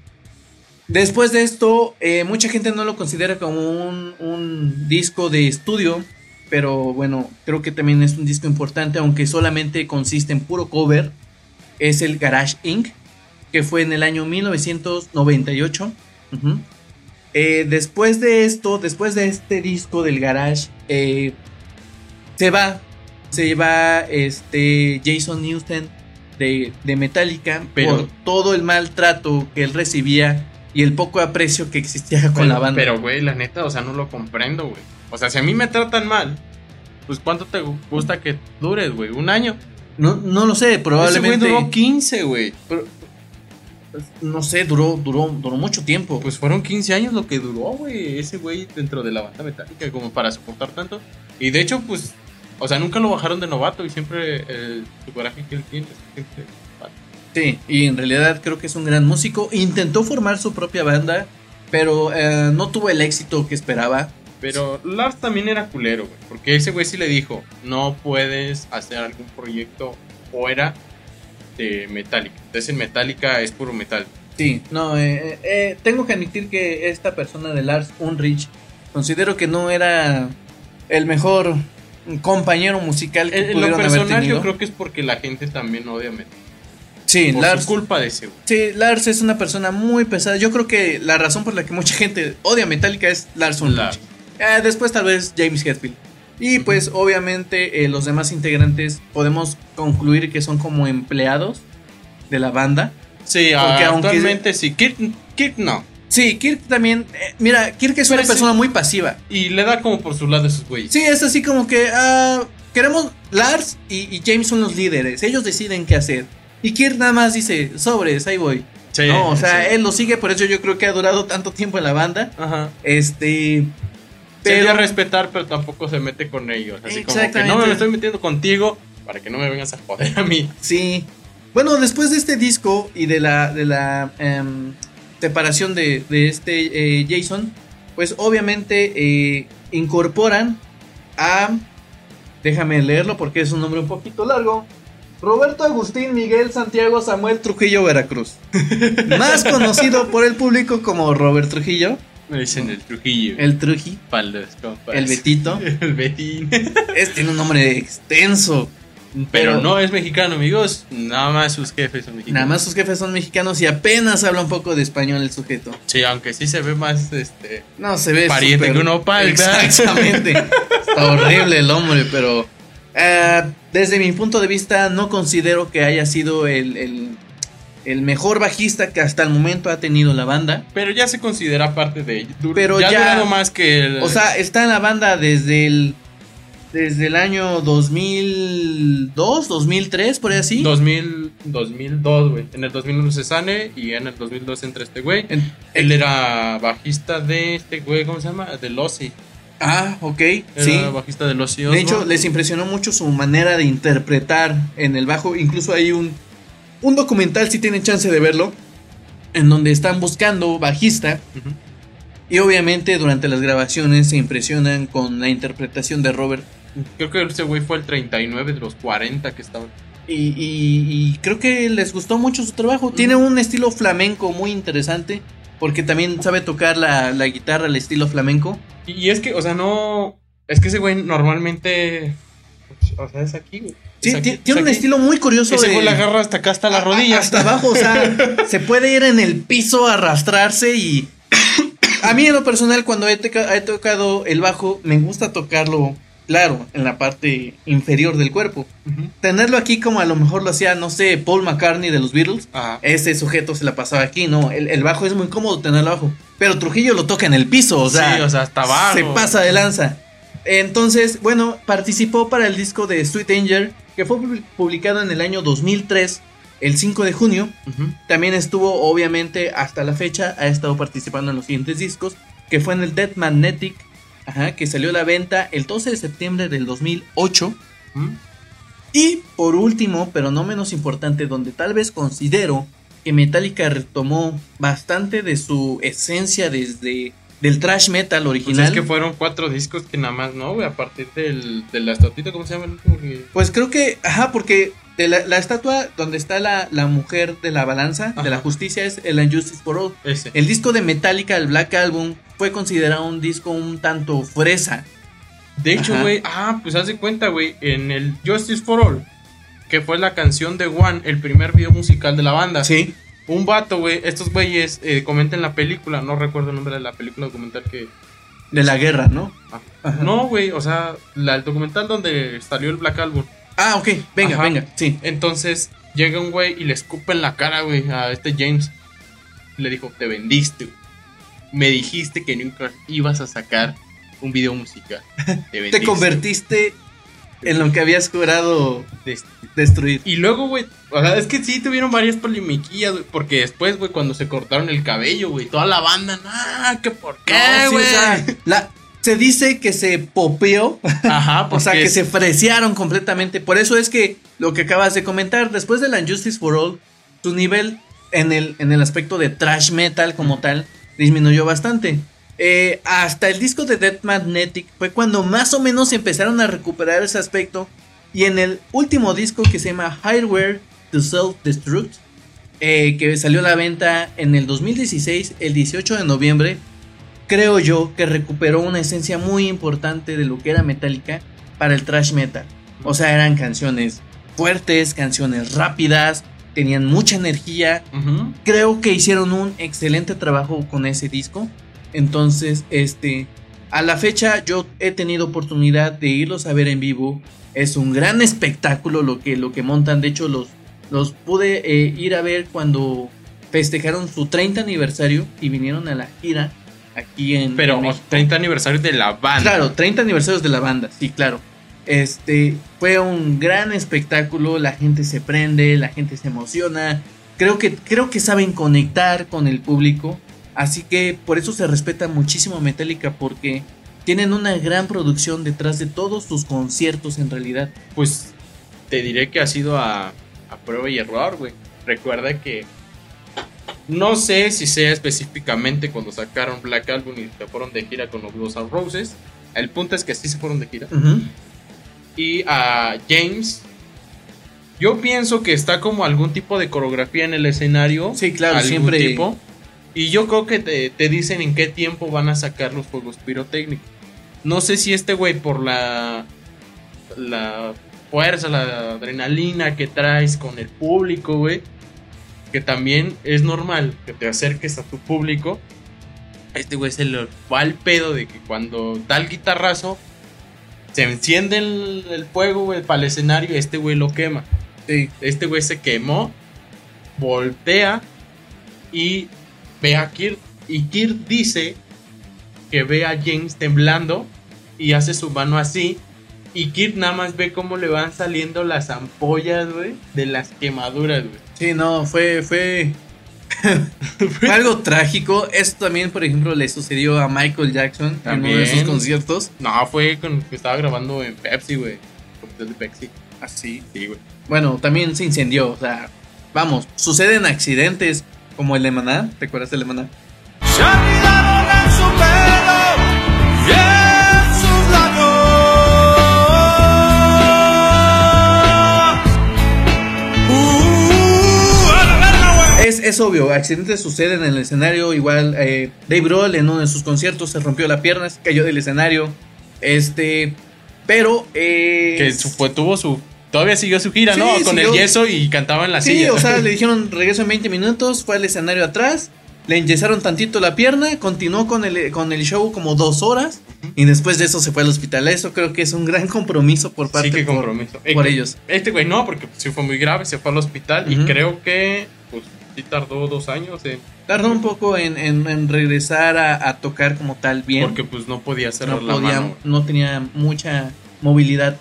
Después de esto, eh, mucha gente no lo considera como un, un disco de estudio, pero bueno, creo que también es un disco importante, aunque solamente consiste en puro cover. Es el Garage Inc., que fue en el año 1998. Ujú. Eh, después de esto, después de este disco del Garage, eh, se va, se va este Jason Newsted de, de Metallica Pero- por todo el maltrato que él recibía y el poco aprecio que existía con la banda. Pero, güey, la neta, o sea, no lo comprendo, güey. O sea, si a mí me tratan mal, pues ¿cuánto te gusta que dures, güey? ¿Un año? no, no lo sé, Ese probablemente. güey duró 15, güey. No sé, duró, duró, duró mucho tiempo. Pues fueron 15 años lo que duró, güey, ese güey dentro de la banda metálica, como para soportar tanto. Y de hecho, pues, o sea, nunca lo bajaron de novato y siempre el, su coraje que él tiene es siempre. Sí, y en realidad creo que es un gran músico. Intentó formar su propia banda, pero eh, no tuvo el éxito que esperaba. Pero Lars también era culero, güey, porque ese güey sí le dijo, no puedes hacer algún proyecto fuera de Metallica. Entonces en Metallica es puro metal. Sí, no, eh, eh, tengo que admitir que esta persona de Lars Ulrich considero que no era el mejor compañero musical que En, en lo haber personal tenido. yo creo que es porque la gente también odia Metallica. Sí, Por Lars, su culpa de ese, güey. sí, Lars es una persona muy pesada. Yo creo que la razón por la que mucha gente odia Metallica es Lars Ulrich. Lars. Eh, después tal vez James Hetfield. Y pues obviamente eh, los demás integrantes podemos concluir que son como empleados de la banda. Sí, Porque aunque- actualmente sí. Kirk, Kirk no. Sí, Kirk también. eh, mira, Kirk es Pero una sí. persona muy pasiva. Y le da como por su lado a esos güeyes. Sí, es así como que ah, queremos Lars y, y James son los líderes. Ellos deciden qué hacer. Y Kirk nada más dice, sobres, ahí voy. Sí, no, o sea, sí. él lo sigue, por eso yo creo que ha durado tanto tiempo en la banda. Ajá. Este. Se dio Pero a respetar, pero tampoco se mete con ellos. Así como que no me estoy metiendo contigo. para que no me vengas a joder a mí. Sí. Bueno, después de este disco y de la, de la em, separación de, de este eh, Jason, pues obviamente eh, incorporan a... Déjame leerlo porque es un nombre un poquito largo. Roberto Agustín Miguel Santiago Samuel Trujillo Veracruz. Más conocido por el público como Robert Trujillo. Me dicen el Trujillo. El Truji. compas. El Betito. El Betín. Es, tiene un nombre extenso. Pero Pero- no es mexicano, amigos. Nada más sus jefes son mexicanos. Nada más sus jefes son mexicanos y apenas habla un poco de español el sujeto. Sí, aunque sí se ve más este. No, se ve Pariente súper- que un opal. Exactamente. Está horrible el hombre, pero eh, desde mi punto de vista no considero que haya sido el, el- el mejor bajista que hasta el momento ha tenido la banda. Pero ya se considera parte de ello. Du- Pero ya, ya- ha durado más que el. O sea, está en la banda desde el desde el año 2002, 2003, por ahí así. 2000, 2002, güey. En el 2001 se sane y en el 2002 entra este güey. En- Él era bajista de este güey, ¿cómo se llama? De Lossy. Ah, ok, Era sí. bajista de Lossy De hecho, les impresionó mucho su manera de interpretar en el bajo. Incluso hay un, un documental, si tienen chance de verlo, en donde están buscando bajista. Y obviamente durante las grabaciones se impresionan con la interpretación de Robert. Creo que ese güey fue el 39 de los 40 que estaban. Y, y- y creo que les gustó mucho su trabajo. Tiene un estilo flamenco muy interesante. Porque también sabe tocar la, la guitarra al estilo flamenco. Y, y es que, o sea, no. Es que ese güey normalmente. O sea, es aquí, güey. Sí, aquí, tiene un aquí. estilo muy curioso. Ese de- güey la agarra hasta acá, hasta la a- rodilla. Hasta abajo, o sea, se puede ir en el piso, arrastrarse y... A mí en lo personal, cuando he, he tocado el bajo, me gusta tocarlo, claro, en la parte inferior del cuerpo. Tenerlo aquí como a lo mejor lo hacía, no sé, Paul McCartney de los Beatles. Ajá. Ese sujeto se la pasaba aquí, ¿no? El, el bajo es muy cómodo tenerlo abajo. Pero Trujillo lo toca en el piso, o sea... sí, o sea, hasta abajo. Se pasa de lanza. Entonces, bueno, participó para el disco de Sweet Danger, que fue publi- publicado en el año 2003, el 5 de junio. También estuvo, obviamente, hasta la fecha, ha estado participando en los siguientes discos, que fue en el Dead Magnetic, ajá, que salió a la venta el 12 de septiembre del 2008. Ujú. Y por último, pero no menos importante, donde tal vez considero que Metallica retomó bastante de su esencia desde del thrash metal Pues original. es que fueron cuatro discos que nada más, ¿no, güey? A partir del, de la estatuita, ¿cómo se llama el último? que- Pues creo que, ajá, porque de la, la estatua donde está la, la mujer de la balanza, de la justicia, es el Injustice for All. Ese. El disco de Metallica, el Black Album, fue considerado un disco un tanto fresa. De hecho, güey, ah, pues haz de cuenta, güey, en el Justice for All, que fue la canción de One, el primer video musical de la banda. Sí. Un vato, güey, estos güeyes eh, comentan la película, no recuerdo el nombre de la película documental que... De la guerra, ¿no? ah, no, güey, o sea, la, el documental donde salió el Black Album. Ah, ok, venga, Ajá. venga, sí. Entonces llega un güey y le escupe en la cara, güey, a este James. Le dijo, te vendiste, güey. Me dijiste que nunca ibas a sacar un video musical. Te, Te vendiste. convertiste en lo que habías jurado Des- destruir. Y luego, güey, o sea, es que sí tuvieron varias polemiquillas, güey, porque después, güey, cuando se cortaron el cabello, güey, toda la banda, ah, que por qué, No, sí, güey. o sea, la- se dice que se popeó, Ajá, o sea, que es- se fresearon completamente. Por eso es que lo que acabas de comentar, después de la Injustice for All, tu nivel en el, en el aspecto de trash metal como tal disminuyó bastante. Eh, hasta el disco de Death Magnetic fue cuando más o menos empezaron a recuperar ese aspecto. Y en el último disco que se llama Hardware to Self-Destruct, eh, que salió a la venta en el 2016, el 18 de noviembre, creo yo que recuperó una esencia muy importante de lo que era Metallica para el thrash metal. O sea, eran canciones fuertes, canciones rápidas, tenían mucha energía. Creo que hicieron un excelente trabajo con ese disco. Entonces, este, a la fecha yo he tenido oportunidad de irlos a ver en vivo. Es un gran espectáculo lo que, lo que montan. De hecho, los, los pude eh, ir a ver cuando festejaron su 30 aniversario y vinieron a la gira aquí en, Pero en o- México. 30 aniversario de la banda. Claro, 30 aniversarios de la banda, sí, claro. Este fue un gran espectáculo, la gente se prende, la gente se emociona. Creo que creo que saben conectar con el público, así que por eso se respeta muchísimo Metallica porque tienen una gran producción detrás de todos sus conciertos en realidad. Pues te diré que ha sido a, a prueba y error, güey. Recuerda que no sé si sea específicamente cuando sacaron Black Album y se fueron de gira con los Guns N' Roses. El punto es que sí se fueron de gira. Y a James, yo pienso que está como algún tipo de coreografía en el escenario. Sí, claro, algún siempre- tipo. Y yo creo que te, te dicen en qué tiempo van a sacar los fuegos pirotécnicos. No sé si este güey por la la fuerza, la adrenalina que traes con el público, güey, que también es normal que te acerques a tu público. Este güey se le va el pedo de que cuando da el guitarrazo se enciende el, el fuego, güey, para el escenario y este güey lo quema. Este güey se quemó, voltea y ve a Kirk. Y Kirk dice que ve a James temblando y hace su mano así. Y Kirk nada más ve cómo le van saliendo las ampollas, güey, de las quemaduras, güey. Sí, no, fue, fue, fue algo trágico. Esto también, por ejemplo, le sucedió a Michael Jackson en uno de sus conciertos. No, fue con que estaba grabando en Pepsi, güey. De Pepsi. Así. Sí, güey. Bueno, también se incendió. O sea, vamos, suceden accidentes como el de Maná. ¿Te acuerdas del de Maná? Se anidaron en su pelo y en sus labios. Uh, a la verga, güey. Es, es obvio, accidentes suceden en el escenario. Igual, eh, Dave Grohl en uno de sus conciertos se rompió la pierna, se cayó del escenario. Este, pero. Eh, Que su- fue, tuvo su. Todavía siguió su gira, Sí, ¿no? Con siguió. el yeso y cantaba en la Sí, silla. o sea, le dijeron regreso en 20 minutos, fue al escenario atrás, le enyesaron tantito la pierna, continuó con el, con el show como dos horas y después de eso se fue al hospital. Eso creo que es un gran compromiso por parte sí, por- compromiso. por Eh, ellos. Este güey no, porque sí fue muy grave, se fue al hospital y creo que pues sí tardó dos años en- Tardó un poco en, en- en regresar a, a tocar como tal bien. porque pues no podía cerrar no, la podía- mano. no tenía mucha movilidad.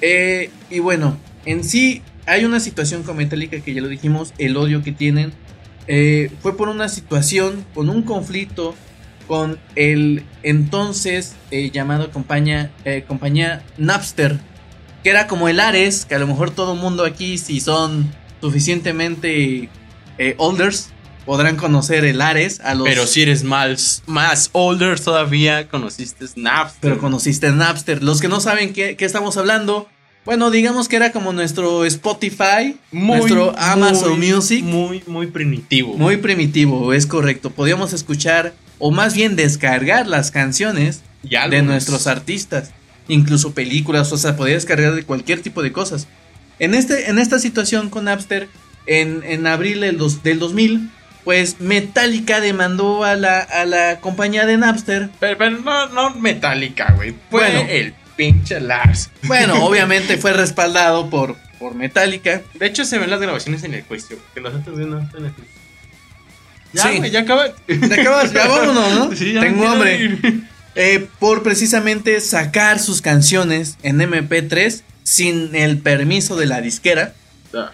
Eh, y bueno, en sí hay una situación con Metallica que ya lo dijimos, el odio que tienen. eh, fue por una situación, con un conflicto con el entonces eh, llamado compañía, compañía Napster, que era como el Ares, que a lo mejor todo el mundo aquí, si son suficientemente olders, podrán conocer el Ares a los... Pero si eres más, más older todavía, conociste Snap. pero conociste Napster. Los que no saben qué, qué estamos hablando, bueno, digamos que era como nuestro Spotify, nuestro Amazon muy, Music. Muy, muy primitivo. Muy primitivo, es correcto. Podíamos escuchar, o más bien descargar las canciones de nuestros artistas, incluso películas, o sea, podía descargar de cualquier tipo de cosas. En, este, en esta situación con Napster, en, en abril del, dos- del 2000, pues Metallica demandó a la, a la compañía de Napster Pero, pero no, no Metallica, güey. Fue Bueno. el pinche Lars. Bueno, obviamente fue respaldado por, por Metallica. De hecho, se ven las grabaciones en el juicio. Que otros días no están aquí. Ya, Sí. güey, ya acaba. Te acabas, ya vámonos, ¿no? Sí, ya Tengo hambre. Eh, por precisamente sacar sus canciones en MP3 sin el permiso de la disquera. Ah,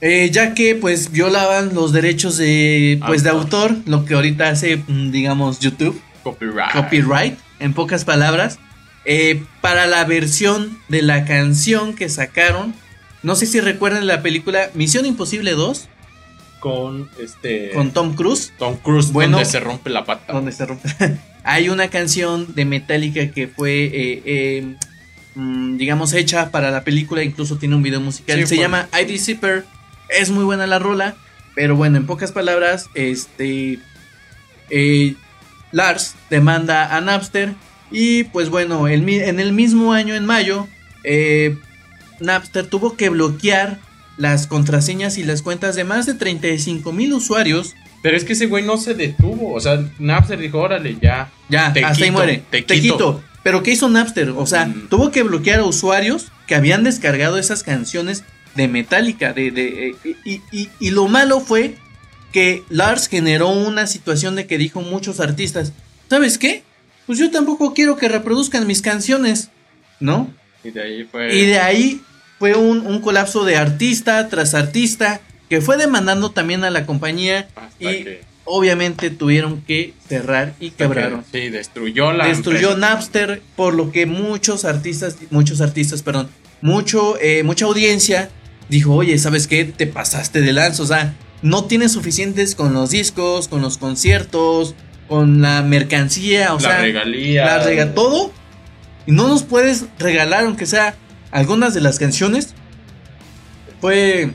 eh, ya que pues violaban los derechos de pues de Autor. lo que ahorita hace mm, digamos YouTube, Copyright. copyright, en pocas palabras, eh, para la versión de la canción que sacaron. No sé si recuerdan la película Misión Imposible 2 Con este. con Tom Cruise. Tom Cruise, Bueno. donde se rompe la pata. donde se rompe. Hay una canción de Metallica que fue, eh, eh, mm, digamos, hecha para la película, incluso tiene un video musical. Sí, se llama ID Zipper. Es muy buena la rola, pero bueno, en pocas palabras, este. eh, Lars demanda a Napster. Y pues bueno, el en el mismo año, en mayo, eh, Napster tuvo que bloquear las contraseñas y las cuentas de más de 35 mil usuarios Pero es que ese güey no se detuvo. O sea, Napster dijo, órale, ya. Ya, Te hasta ahí quito, muere. te Te, quito. quito. Pero ¿qué hizo Napster? O sea, Mm. tuvo que bloquear a usuarios que habían descargado esas canciones de Metallica. De, de, eh, y, y- y lo malo fue que Lars generó una situación de que dijo muchos artistas, ¿sabes qué? Pues yo tampoco quiero que reproduzcan mis canciones, ¿no? Y de ahí fue. Y de ahí fue un, un colapso de artista tras artista que fue demandando también a la compañía Hasta y que- obviamente tuvieron que cerrar y quebraron. Sí, destruyó la. Destruyó empresa. Napster, por lo que muchos artistas, muchos artistas, perdón, mucho, eh, mucha audiencia dijo, oye, ¿sabes qué? Te pasaste de lanza, o sea, no tienes suficientes con los discos, con los conciertos, con la mercancía, o la sea, regalía. la rega todo. Y no nos puedes regalar, aunque sea algunas de las canciones. Fue.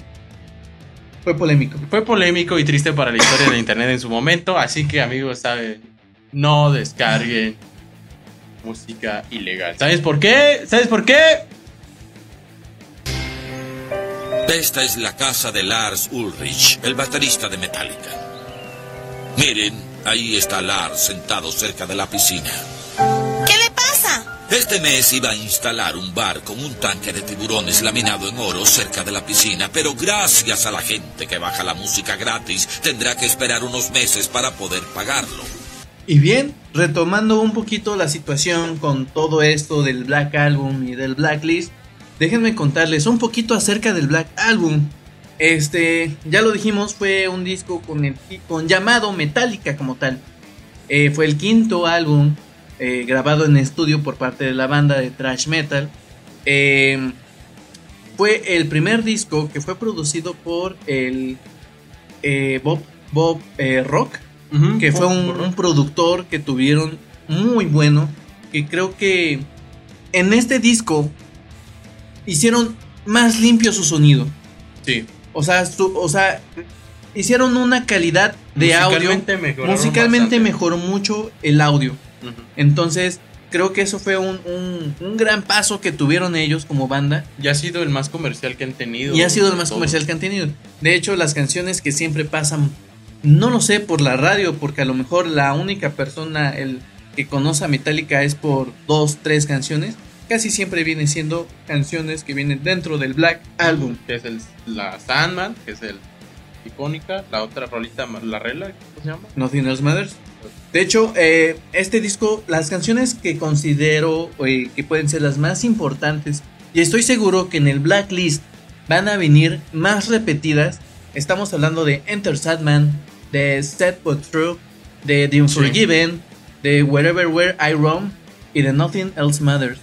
Fue polémico. Fue polémico y triste para la historia de internet en su momento, así que amigos, saben, no descarguen música ilegal. ¿Sabes por qué? ¿Sabes por qué? Esta es la casa de Lars Ulrich, el baterista de Metallica. Miren, ahí está Lars sentado cerca de la piscina. ¿Qué le pasa? Este mes iba a instalar un bar con un tanque de tiburones laminado en oro cerca de la piscina, pero gracias a la gente que baja la música gratis, tendrá que esperar unos meses para poder pagarlo. Y bien, retomando un poquito la situación con todo esto del Black Album y del Blacklist, déjenme contarles un poquito acerca del Black Album. Este, ya lo dijimos, fue un disco con, el, con llamado Metallica como tal. Eh, fue el quinto álbum eh, grabado en estudio por parte de la banda de thrash metal. Eh, fue el primer disco que fue producido por el Bob, Bob Rock, que fue un, un productor que tuvieron muy bueno. Que creo que en este disco hicieron más limpio su sonido. Sí. O sea, su- o sea hicieron una calidad de audio. Musicalmente bastante. mejoró mucho el audio. Entonces, creo que eso fue un, un- un gran paso que tuvieron ellos como banda. Y ha sido el más comercial que han tenido. Y ha sido el más comercial que han tenido. De hecho, las canciones que siempre pasan, no lo sé, por la radio, porque a lo mejor la única persona el que conoce a Metallica es por dos, tres canciones. Casi siempre viene siendo canciones que vienen dentro del Black Album. Que es el, la Sandman, que es el icónica. La otra rolita, la rela, ¿cómo se llama? Nothing Else Matters. De hecho, eh, este disco, las canciones que considero eh, que pueden ser las más importantes, y estoy seguro que en el Blacklist van a venir más repetidas. Estamos hablando de Enter Sadman, de Set But True, de The Unforgiven, de Wherever Where I Roam y de Nothing Else Matters.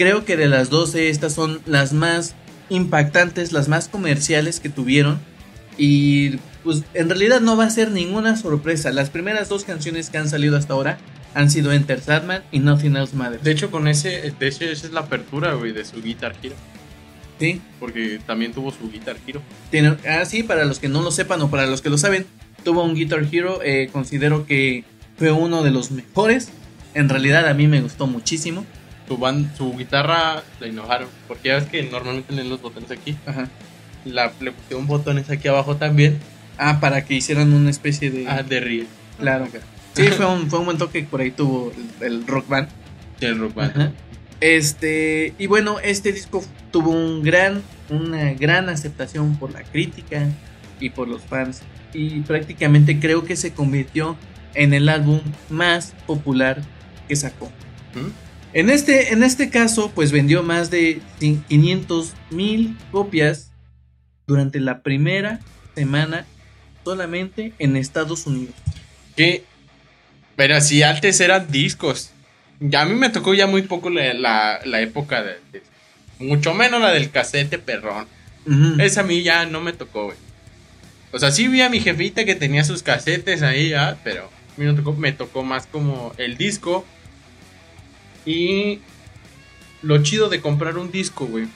Creo que de las 12 estas son las más impactantes, las más comerciales que tuvieron. Y pues en realidad no va a ser ninguna sorpresa. Las primeras dos canciones que han salido hasta ahora han sido Enter Sadman y Nothing Else Matters. De hecho, con ese, de hecho, esa es la apertura, güey, de su Guitar Hero. Sí, Porque también tuvo su Guitar Hero. tiene, ah, sí, para los que no lo sepan o para los que lo saben, tuvo un Guitar Hero. eh, considero que fue uno de los mejores. En realidad a mí me gustó muchísimo. Su, ban- su guitarra la enojaron. Porque ya ves que normalmente leen los botones aquí. Ajá. La, le pusieron botones aquí abajo también. Ah, para que hicieran una especie de... Ah, de riel. claro. Sí, fue un, fue un buen toque que por ahí tuvo el, el rock band. El rock band. Ajá. Este, y bueno, este disco tuvo un gran, una gran aceptación por la crítica y por los fans. Y prácticamente creo que se convirtió en el álbum más popular que sacó. Ujú. En este, en este caso, pues vendió más de 500 mil copias durante la primera semana solamente en Estados Unidos. Que, pero si antes eran discos. Ya a mí me tocó ya muy poco la, la- la época de, de- Mucho menos la del casete perrón. Esa a mí ya no me tocó, güey. O sea, sí vi a mi jefita que tenía sus casetes ahí, ya, pero a mí no tocó, me tocó más como el disco. Y lo chido de comprar un disco, güey,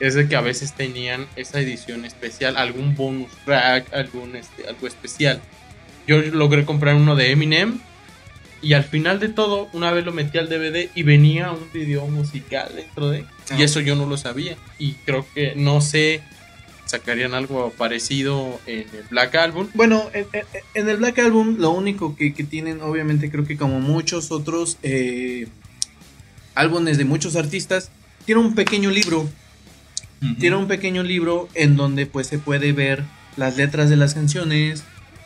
es de que a veces tenían esa edición especial, algún bonus track, algún este, algo especial. Yo logré comprar uno de Eminem y al final de todo, una vez lo metí al DVD y venía un video musical dentro de. Y Ah. eso yo no lo sabía. Y creo que no sé, sacarían algo parecido en el Black Album. Bueno, en, en- en el Black Album lo único que, que tienen, obviamente creo que como muchos otros eh, álbumes de muchos artistas, tiene un pequeño libro. Tiene un pequeño libro en donde pues se puede ver las letras de las canciones.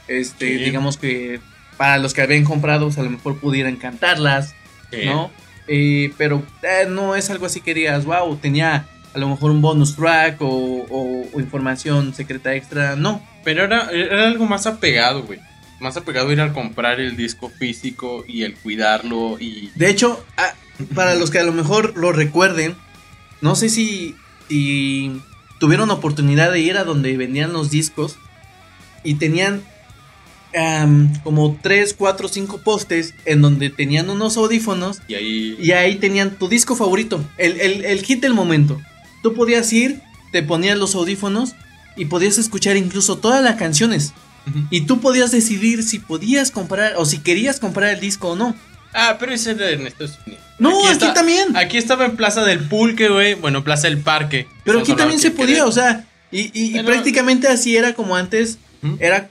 Este, Sí. digamos que para los que habían comprado, pues, a lo mejor pudieran cantarlas, Sí. ¿no? Eh, pero eh, no es algo así que digas, wow, tenía a lo mejor un bonus track o, o- o información secreta extra. No, Pero era, era algo más apegado, güey. Más apegado a ir a comprar el disco físico y el cuidarlo y... De hecho, para los que a lo mejor lo recuerden, no sé si si tuvieron oportunidad de ir a donde vendían los discos y tenían como 3, 4, 5 postes en donde tenían unos audífonos Y ahí. y ahí tenían tu disco favorito, el, el, el hit del momento. Tú podías ir, te ponías los audífonos y podías escuchar incluso todas las canciones. Y tú podías decidir si podías comprar o si querías comprar el disco o no. Ah, pero ese era en Estados Unidos. No, aquí, está- también. Aquí estaba en Plaza del Pulque, güey. Bueno, Plaza del Parque. Pero aquí también se podía, o sea, y, y- y Pero- prácticamente así era como antes, era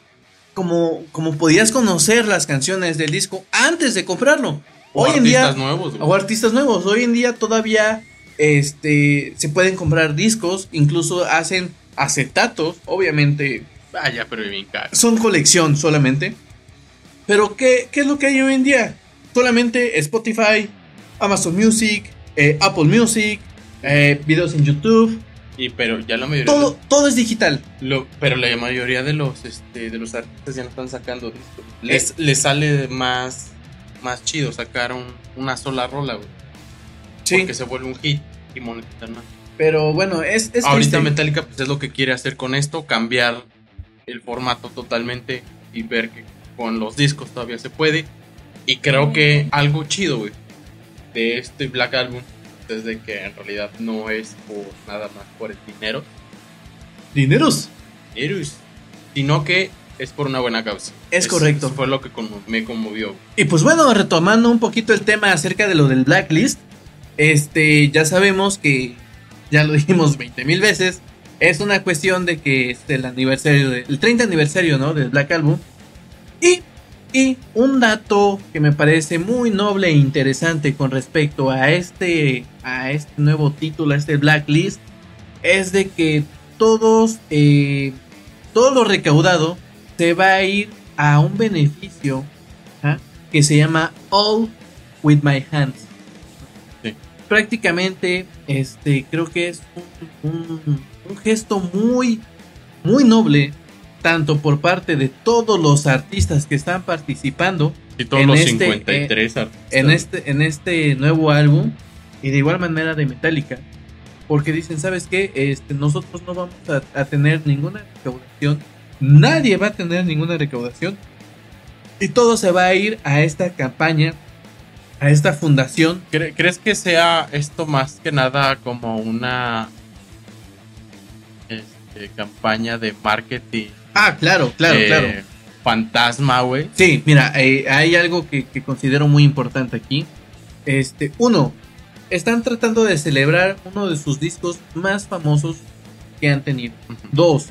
como, como podías conocer las canciones del disco antes de comprarlo. O Hoy en día, artistas nuevos, o artistas nuevos, hoy en día todavía este, se pueden comprar discos, incluso hacen acetatos, obviamente Ah, ya, pero bien caro. son colección solamente. Pero ¿qué, qué es lo que hay hoy en día? Solamente Spotify, Amazon Music, eh, Apple Music, eh, videos en YouTube, Y pero ya la mayoría. todo, todo es digital. Lo, pero la mayoría de los este, de los artistas ya no están sacando discos. Eh. Les, les sale más, más chido sacar un- una sola rola, güey. Porque se vuelve un hit y monetizar más. pero bueno, es, es Ahorita triste. Metallica pues es lo que quiere hacer con esto, cambiar el formato totalmente y ver que con los discos todavía se puede. Y creo que algo chido, güey, de este Black Album, desde que en realidad no es por nada más por el dinero, Dineros. Eros, sino que es por una buena causa. Es correcto. Eso fue lo que conmo- me conmovió. Y pues bueno, retomando un poquito el tema acerca de lo del blacklist, este, ya sabemos que, ya lo dijimos 20 mil veces, es una cuestión de que es el aniversario, de- el 30 aniversario, ¿no? Del Black Album. Y, y un dato que me parece muy noble e interesante con respecto a este, a este nuevo título, a este blacklist, es de que todos, eh, todo lo recaudado se va a ir a un beneficio ¿ah? que se llama All with My Hands. Sí. Prácticamente, este, creo que es un, un- un gesto muy, muy noble, tanto por parte de todos los artistas que están participando Y todos En los este, 53 artistas. en este, en este nuevo álbum y de igual manera de Metallica. Porque dicen, ¿sabes qué? Este, nosotros no vamos a, a tener ninguna recaudación. Nadie va a tener ninguna recaudación. Y todo se va a ir a esta campaña, a esta fundación. ¿Cre- ¿Crees que sea esto más que nada como una este, campaña de marketing Ah, claro, claro, eh, claro. fantasma, güey? Sí, mira, eh, hay algo que, que considero muy importante aquí. Este, uno, están tratando de celebrar uno de sus discos más famosos que han tenido. Dos,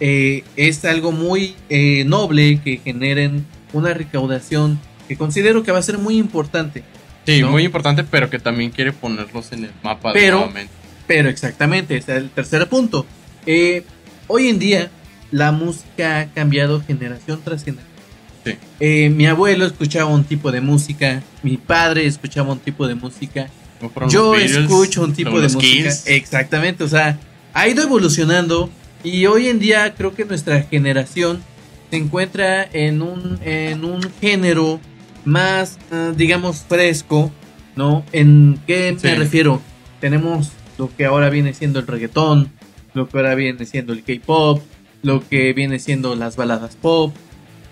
eh, es algo muy eh, noble que generen una recaudación que considero que va a ser muy importante. Sí, ¿no? muy importante, pero que también quiere ponerlos en el mapa Pero- nuevamente. Pero exactamente, es el tercer punto. Eh, hoy en día la música ha cambiado generación tras generación. Sí. Eh, mi abuelo escuchaba un tipo de música, mi padre escuchaba un tipo de música, yo Beatles, escucho un tipo de música. Exactamente, o sea, ha ido evolucionando y hoy en día creo que nuestra generación se encuentra en un, en un género más, ah, digamos, fresco, ¿no? ¿En qué me Sí. refiero? Tenemos lo que ahora viene siendo el reggaetón, lo que ahora viene siendo el K-pop, lo que viene siendo las baladas pop,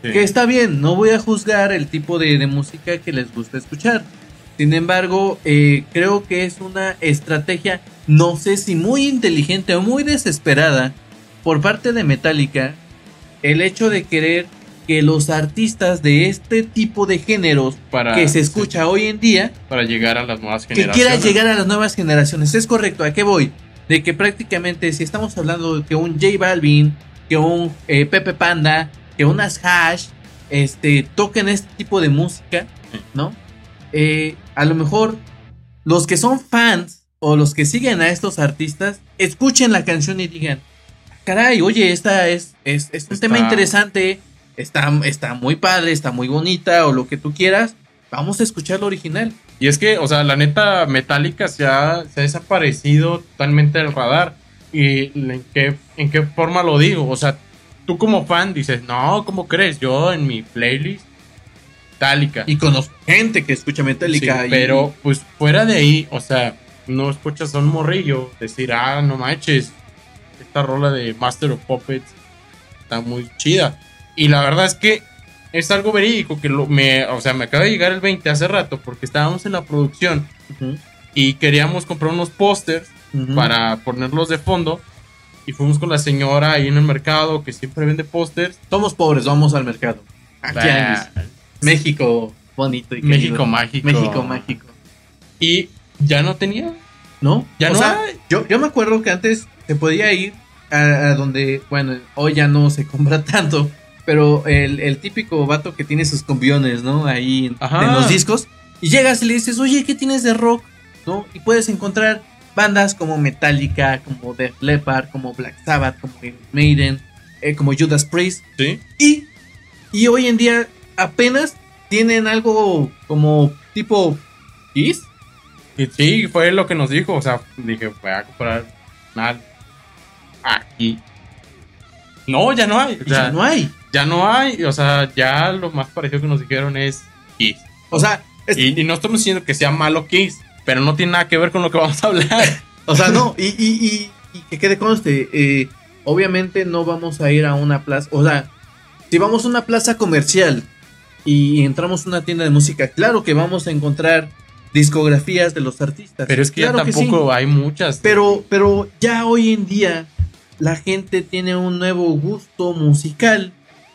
Sí. que está bien, no voy a juzgar el tipo de, de música que les gusta escuchar. Sin embargo, eh, creo que es una estrategia, no sé si muy inteligente o muy desesperada por parte de Metallica, el hecho de querer que los artistas de este tipo de géneros Para- que se sí, escucha hoy en día, para llegar a las nuevas que generaciones. quiera llegar a las nuevas generaciones. Es correcto, ¿a qué voy? De que prácticamente si estamos hablando de que un J Balvin, que un eh, Pepe Panda, que unas Hash, este, toquen este tipo de música, ¿no? Eh, a lo mejor los que son fans o los que siguen a estos artistas, escuchen la canción y digan, caray, oye, esta es, es, es un Está- tema interesante, está, está muy padre, está muy bonita o lo que tú quieras, vamos a escuchar lo original. Y es que, o sea, la neta, Metallica se ha, se ha desaparecido totalmente del radar. ¿Y en qué, en qué forma lo digo? O sea, tú como fan dices, no, ¿cómo crees? Yo en mi playlist, Metallica. Y conozco gente que escucha Sí, Metallica. y- pero, pues, fuera de ahí, o sea, no escuchas a un morrillo decir, ah, no manches, esta rola de Master of Puppets está muy chida. Y la verdad es que es algo verídico que lo, me, o sea, me acaba de llegar el 20 hace rato porque estábamos en la producción y queríamos comprar unos pósters Para ponerlos de fondo. Y fuimos con la señora ahí en el mercado que siempre vende pósters. Somos pobres, vamos al mercado. Aquí México bonito y México querido. mágico. México mágico. Y ya no tenía. ¿No? Ya O no sea. Yo, yo me acuerdo que antes se podía ir a, a donde, bueno, hoy ya no se compra tanto, pero el, el típico vato que tiene sus combiones, ¿no? Ahí en, en los discos. Y llegas y le dices, oye, ¿qué tienes de rock? ¿No? Y puedes encontrar bandas como Metallica, como Def Leppard, como Black Sabbath, como Maiden, eh, como Judas Priest. Sí. Y, y hoy en día apenas tienen algo como tipo Kiss. Y sí, fue lo que nos dijo. O sea, dije, voy a comprar nada aquí. No, ya no hay. O ya no hay. ya no hay. O sea, ya lo más parecido que nos dijeron es Kiss. O sea, es- Y, y no estamos diciendo que sea malo Kiss, pero no tiene nada que ver con lo que vamos a hablar. O sea, no, y, y, y, y que quede conste, eh, obviamente no vamos a ir a una plaza, o sea, si vamos a una plaza comercial y entramos a una tienda de música, claro que vamos a encontrar discografías de los artistas. Pero es que claro ya sí. tampoco hay muchas. Pero, pero ya hoy en día la gente tiene un nuevo gusto musical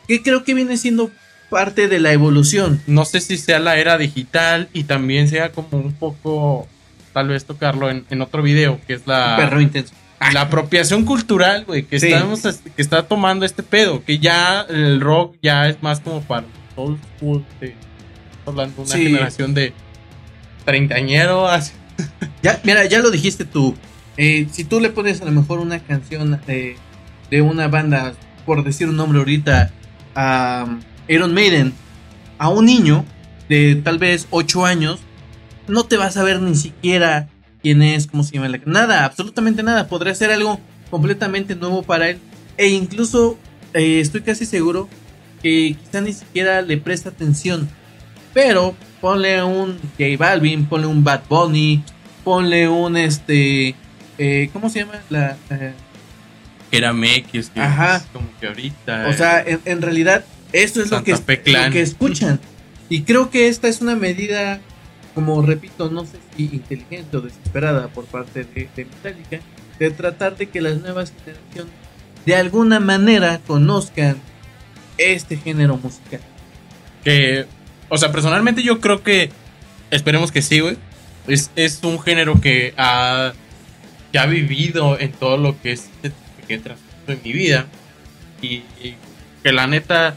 que creo que viene siendo parte de la evolución. no sé si sea la era digital y también sea como un poco, tal vez tocarlo en, en otro video, que es la, Perro intenso. la apropiación cultural, güey, que, Sí. estamos, que está tomando este pedo, que ya el rock ya es más como para old school, de, hablando de una Sí. generación de treintañero, así. Ya, mira, ya lo dijiste tú. Eh, si tú le pones a lo mejor una canción eh, de una banda, por decir un nombre ahorita, a um, Iron Maiden, a un niño de tal vez 8 años, no te vas a ver ni siquiera quién es, cómo se llama la Nada, absolutamente nada. Podría ser algo completamente nuevo para él. E incluso eh, estoy casi seguro que quizá ni siquiera le presta atención. Pero ponle un J Balvin, ponle un Bad Bunny, ponle un este. eh, ¿Cómo se llama? La, eh, era MX, que Ajá. es como que ahorita. o sea, en, en realidad, esto es lo que, lo que escuchan. Y creo que esta es una medida, como repito, no sé si inteligente o desesperada por parte de, de Metallica, de tratar de que las nuevas generaciones de alguna manera conozcan este género musical. Que, o sea, personalmente yo creo que, esperemos que sí, güey. Es, es un género que ha, que ha vivido en todo lo que es que he transcurrido en mi vida. Y, y que la neta,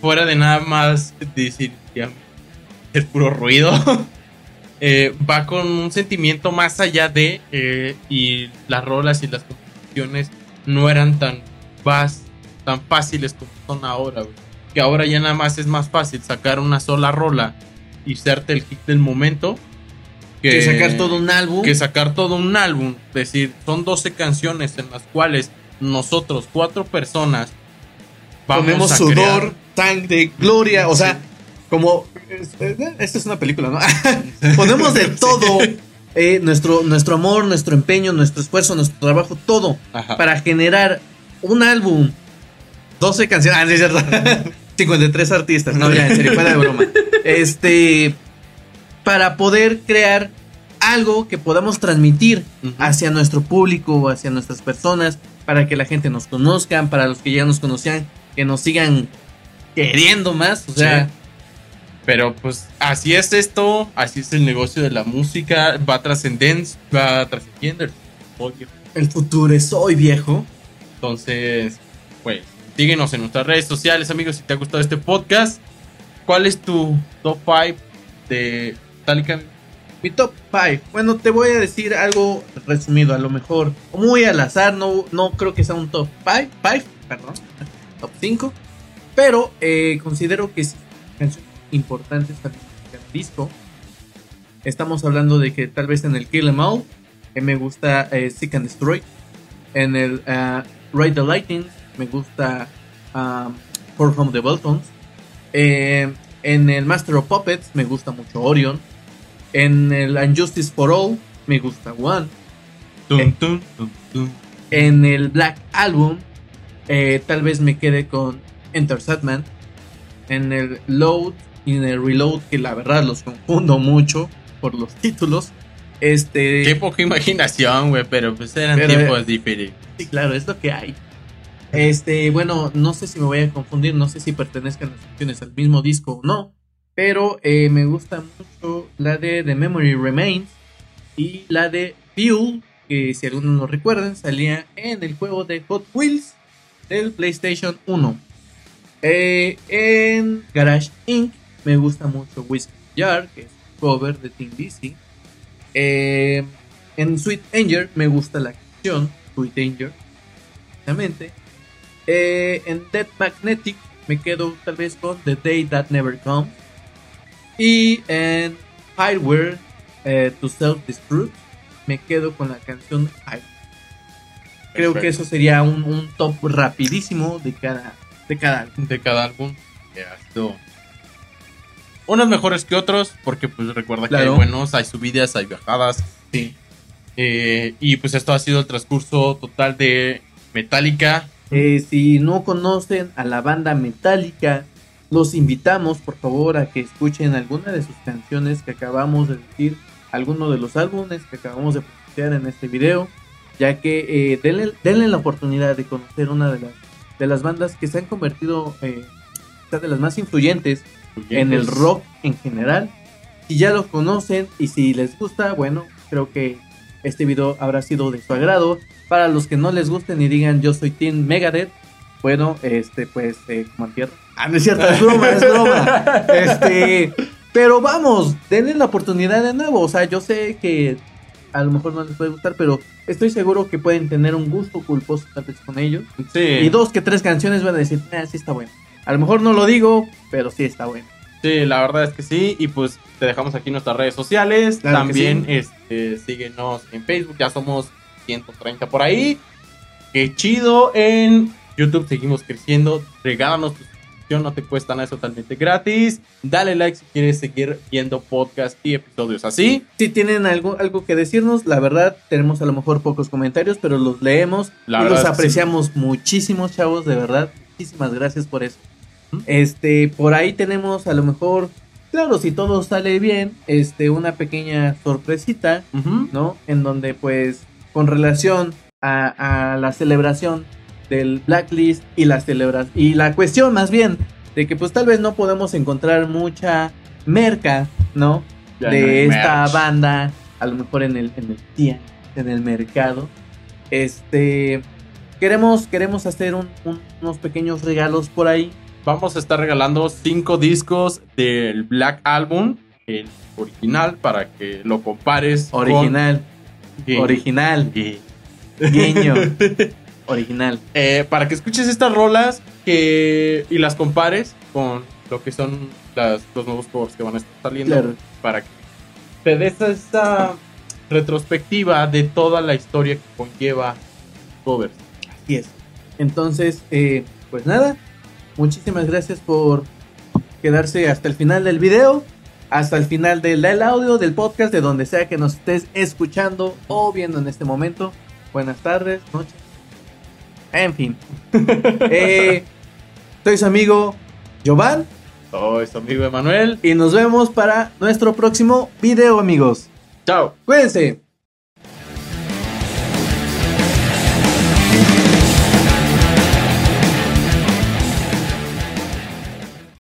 fuera de nada más decir, ya, es puro ruido, eh, va con un sentimiento más allá de, eh, y las rolas y las composiciones no eran tan, vas, tan fáciles como son ahora, güey que ahora ya nada más es más fácil sacar una sola rola y serte el hit del momento Que sacar todo un álbum. que sacar todo un álbum. Es decir, son 12 canciones en las cuales nosotros, cuatro personas, ponemos sudor, crear- sangre, gloria, o sea, como esta es una película, ¿no? ponemos de todo eh, nuestro nuestro amor, nuestro empeño, nuestro esfuerzo, nuestro trabajo, todo Ajá. para generar un álbum, 12 canciones, ah, sí, es cierto. 53 artistas, no, ya, en serio, fuera de broma. Este, para poder crear algo que podamos transmitir hacia nuestro público, hacia nuestras personas, para que la gente nos conozcan, para los que ya nos conocían, que nos sigan queriendo más, o sea, Sí. Pero pues así es esto, así es el negocio de la música, va trascendiendo, va trascendiendo. el futuro es hoy viejo. Entonces, pues, síguenos en nuestras redes sociales, amigos, si te ha gustado este podcast. ¿Cuál es tu top 5 de Metallica? Mi top 5. Bueno, te voy a decir algo resumido, a lo mejor muy al azar, no, no creo que sea un top 5, perdón, top 5, pero eh, considero que sí, canciones importantes también en el disco. Estamos hablando de que tal vez en el Kill Em All eh, me gusta eh, Seek and Destroy, en el ah, Ride the Lightning me gusta um, For Home the Beltons, eh, en el Master of Puppets me gusta mucho Orion. En el Unjustice for All me gusta One. En el Black Album, eh, tal vez me quede con Enter Sandman. En el Load y en el Reload, que la verdad los confundo mucho por los títulos. Este. Qué poca imaginación, güey, pero pues eran Pero, tiempos diferentes. Sí, claro, es lo que hay. Este, bueno, no sé si me voy a confundir, no sé si pertenezcan las canciones al mismo disco o no, pero eh, me gusta mucho la de The Memory Remains y la de Fuel, que si algunos lo recuerdan, salía en el juego de Hot Wheels del PlayStation 1. Eh, en Garage Inc. me gusta mucho Whiskey Jar, que es cover de Team DC. Eh, en Sweet Anger me gusta la canción Sweet Anger, precisamente. Eh, en Dead Magnetic me quedo tal vez con The Day That Never Comes. Y en Hardware eh, to Self Destruct me quedo con la canción Hardware. Creo que eso sería un, un top rapidísimo de cada, de cada álbum. de cada álbum. Unos mejores que otros, porque pues recuerda que hay buenos, hay subidas, hay bajadas. Sí. Eh, y pues esto ha sido el transcurso total de Metallica. Eh, si no conocen a la banda Metallica, los invitamos por favor a que escuchen alguna de sus canciones que acabamos de decir, alguno de los álbumes que acabamos de pronunciar en este video, ya que eh, denle, denle la oportunidad de conocer una de las, de las bandas que se han convertido, eh, de las más influyentes en el rock en general. Si ya los conocen y si les gusta, bueno, creo que este video habrá sido de su agrado. Para los que no les gusten y digan yo soy Team Megadeth, bueno, este, pues, eh, como tierra. Ah, no es cierto, es broma, es broma. Este, pero vamos, denle la oportunidad de nuevo. O sea, yo sé que a lo mejor no les puede gustar, pero estoy seguro que pueden tener un gusto culposo tal vez con ellos. Sí. Y dos que tres canciones van a decir, ah, sí está bueno. A lo mejor no lo digo, pero sí está bueno. Sí, la verdad es que sí. Y pues te dejamos aquí nuestras redes sociales. Claro También sí. este, síguenos en Facebook. Ya somos 130 por ahí. Qué chido. En YouTube seguimos creciendo. Regálanos tu suscripción. No te cuesta nada. Es totalmente gratis. Dale like si quieres seguir viendo podcast y episodios así. Si tienen algo, algo que decirnos, la verdad, tenemos a lo mejor pocos comentarios, pero los leemos La y los apreciamos muchísimo, chavos, de verdad. Muchísimas gracias por eso. Este, por ahí tenemos a lo mejor, claro, si todo sale bien, este, una pequeña sorpresita. ¿no? En donde, pues, con relación a, a la celebración del Blacklist y la celebra y la cuestión más bien de que pues tal vez no podemos encontrar mucha merca, ¿no? Ya de no esta merch. banda, a lo mejor en el, en el día, en el mercado. Este queremos, queremos hacer un- un- unos pequeños regalos por ahí. Vamos a estar regalando cinco discos del Black Album. El original para que lo compares. con- Original, Gay. original, guiño, original. Eh, para que escuches estas rolas que, y las compares con lo que son las, los nuevos covers que van a estar saliendo. Claro. Para que te des esta retrospectiva de toda la historia que conlleva covers. Así es. Entonces, eh, pues nada, muchísimas gracias por quedarse hasta el final del video, hasta el final del, del audio, del podcast, de donde sea que nos estés escuchando o viendo en este momento. Buenas tardes, noches. En fin. Eh, soy su amigo Jovan Soy su amigo Emanuel. y nos vemos para nuestro próximo video, amigos. Chao. Cuídense.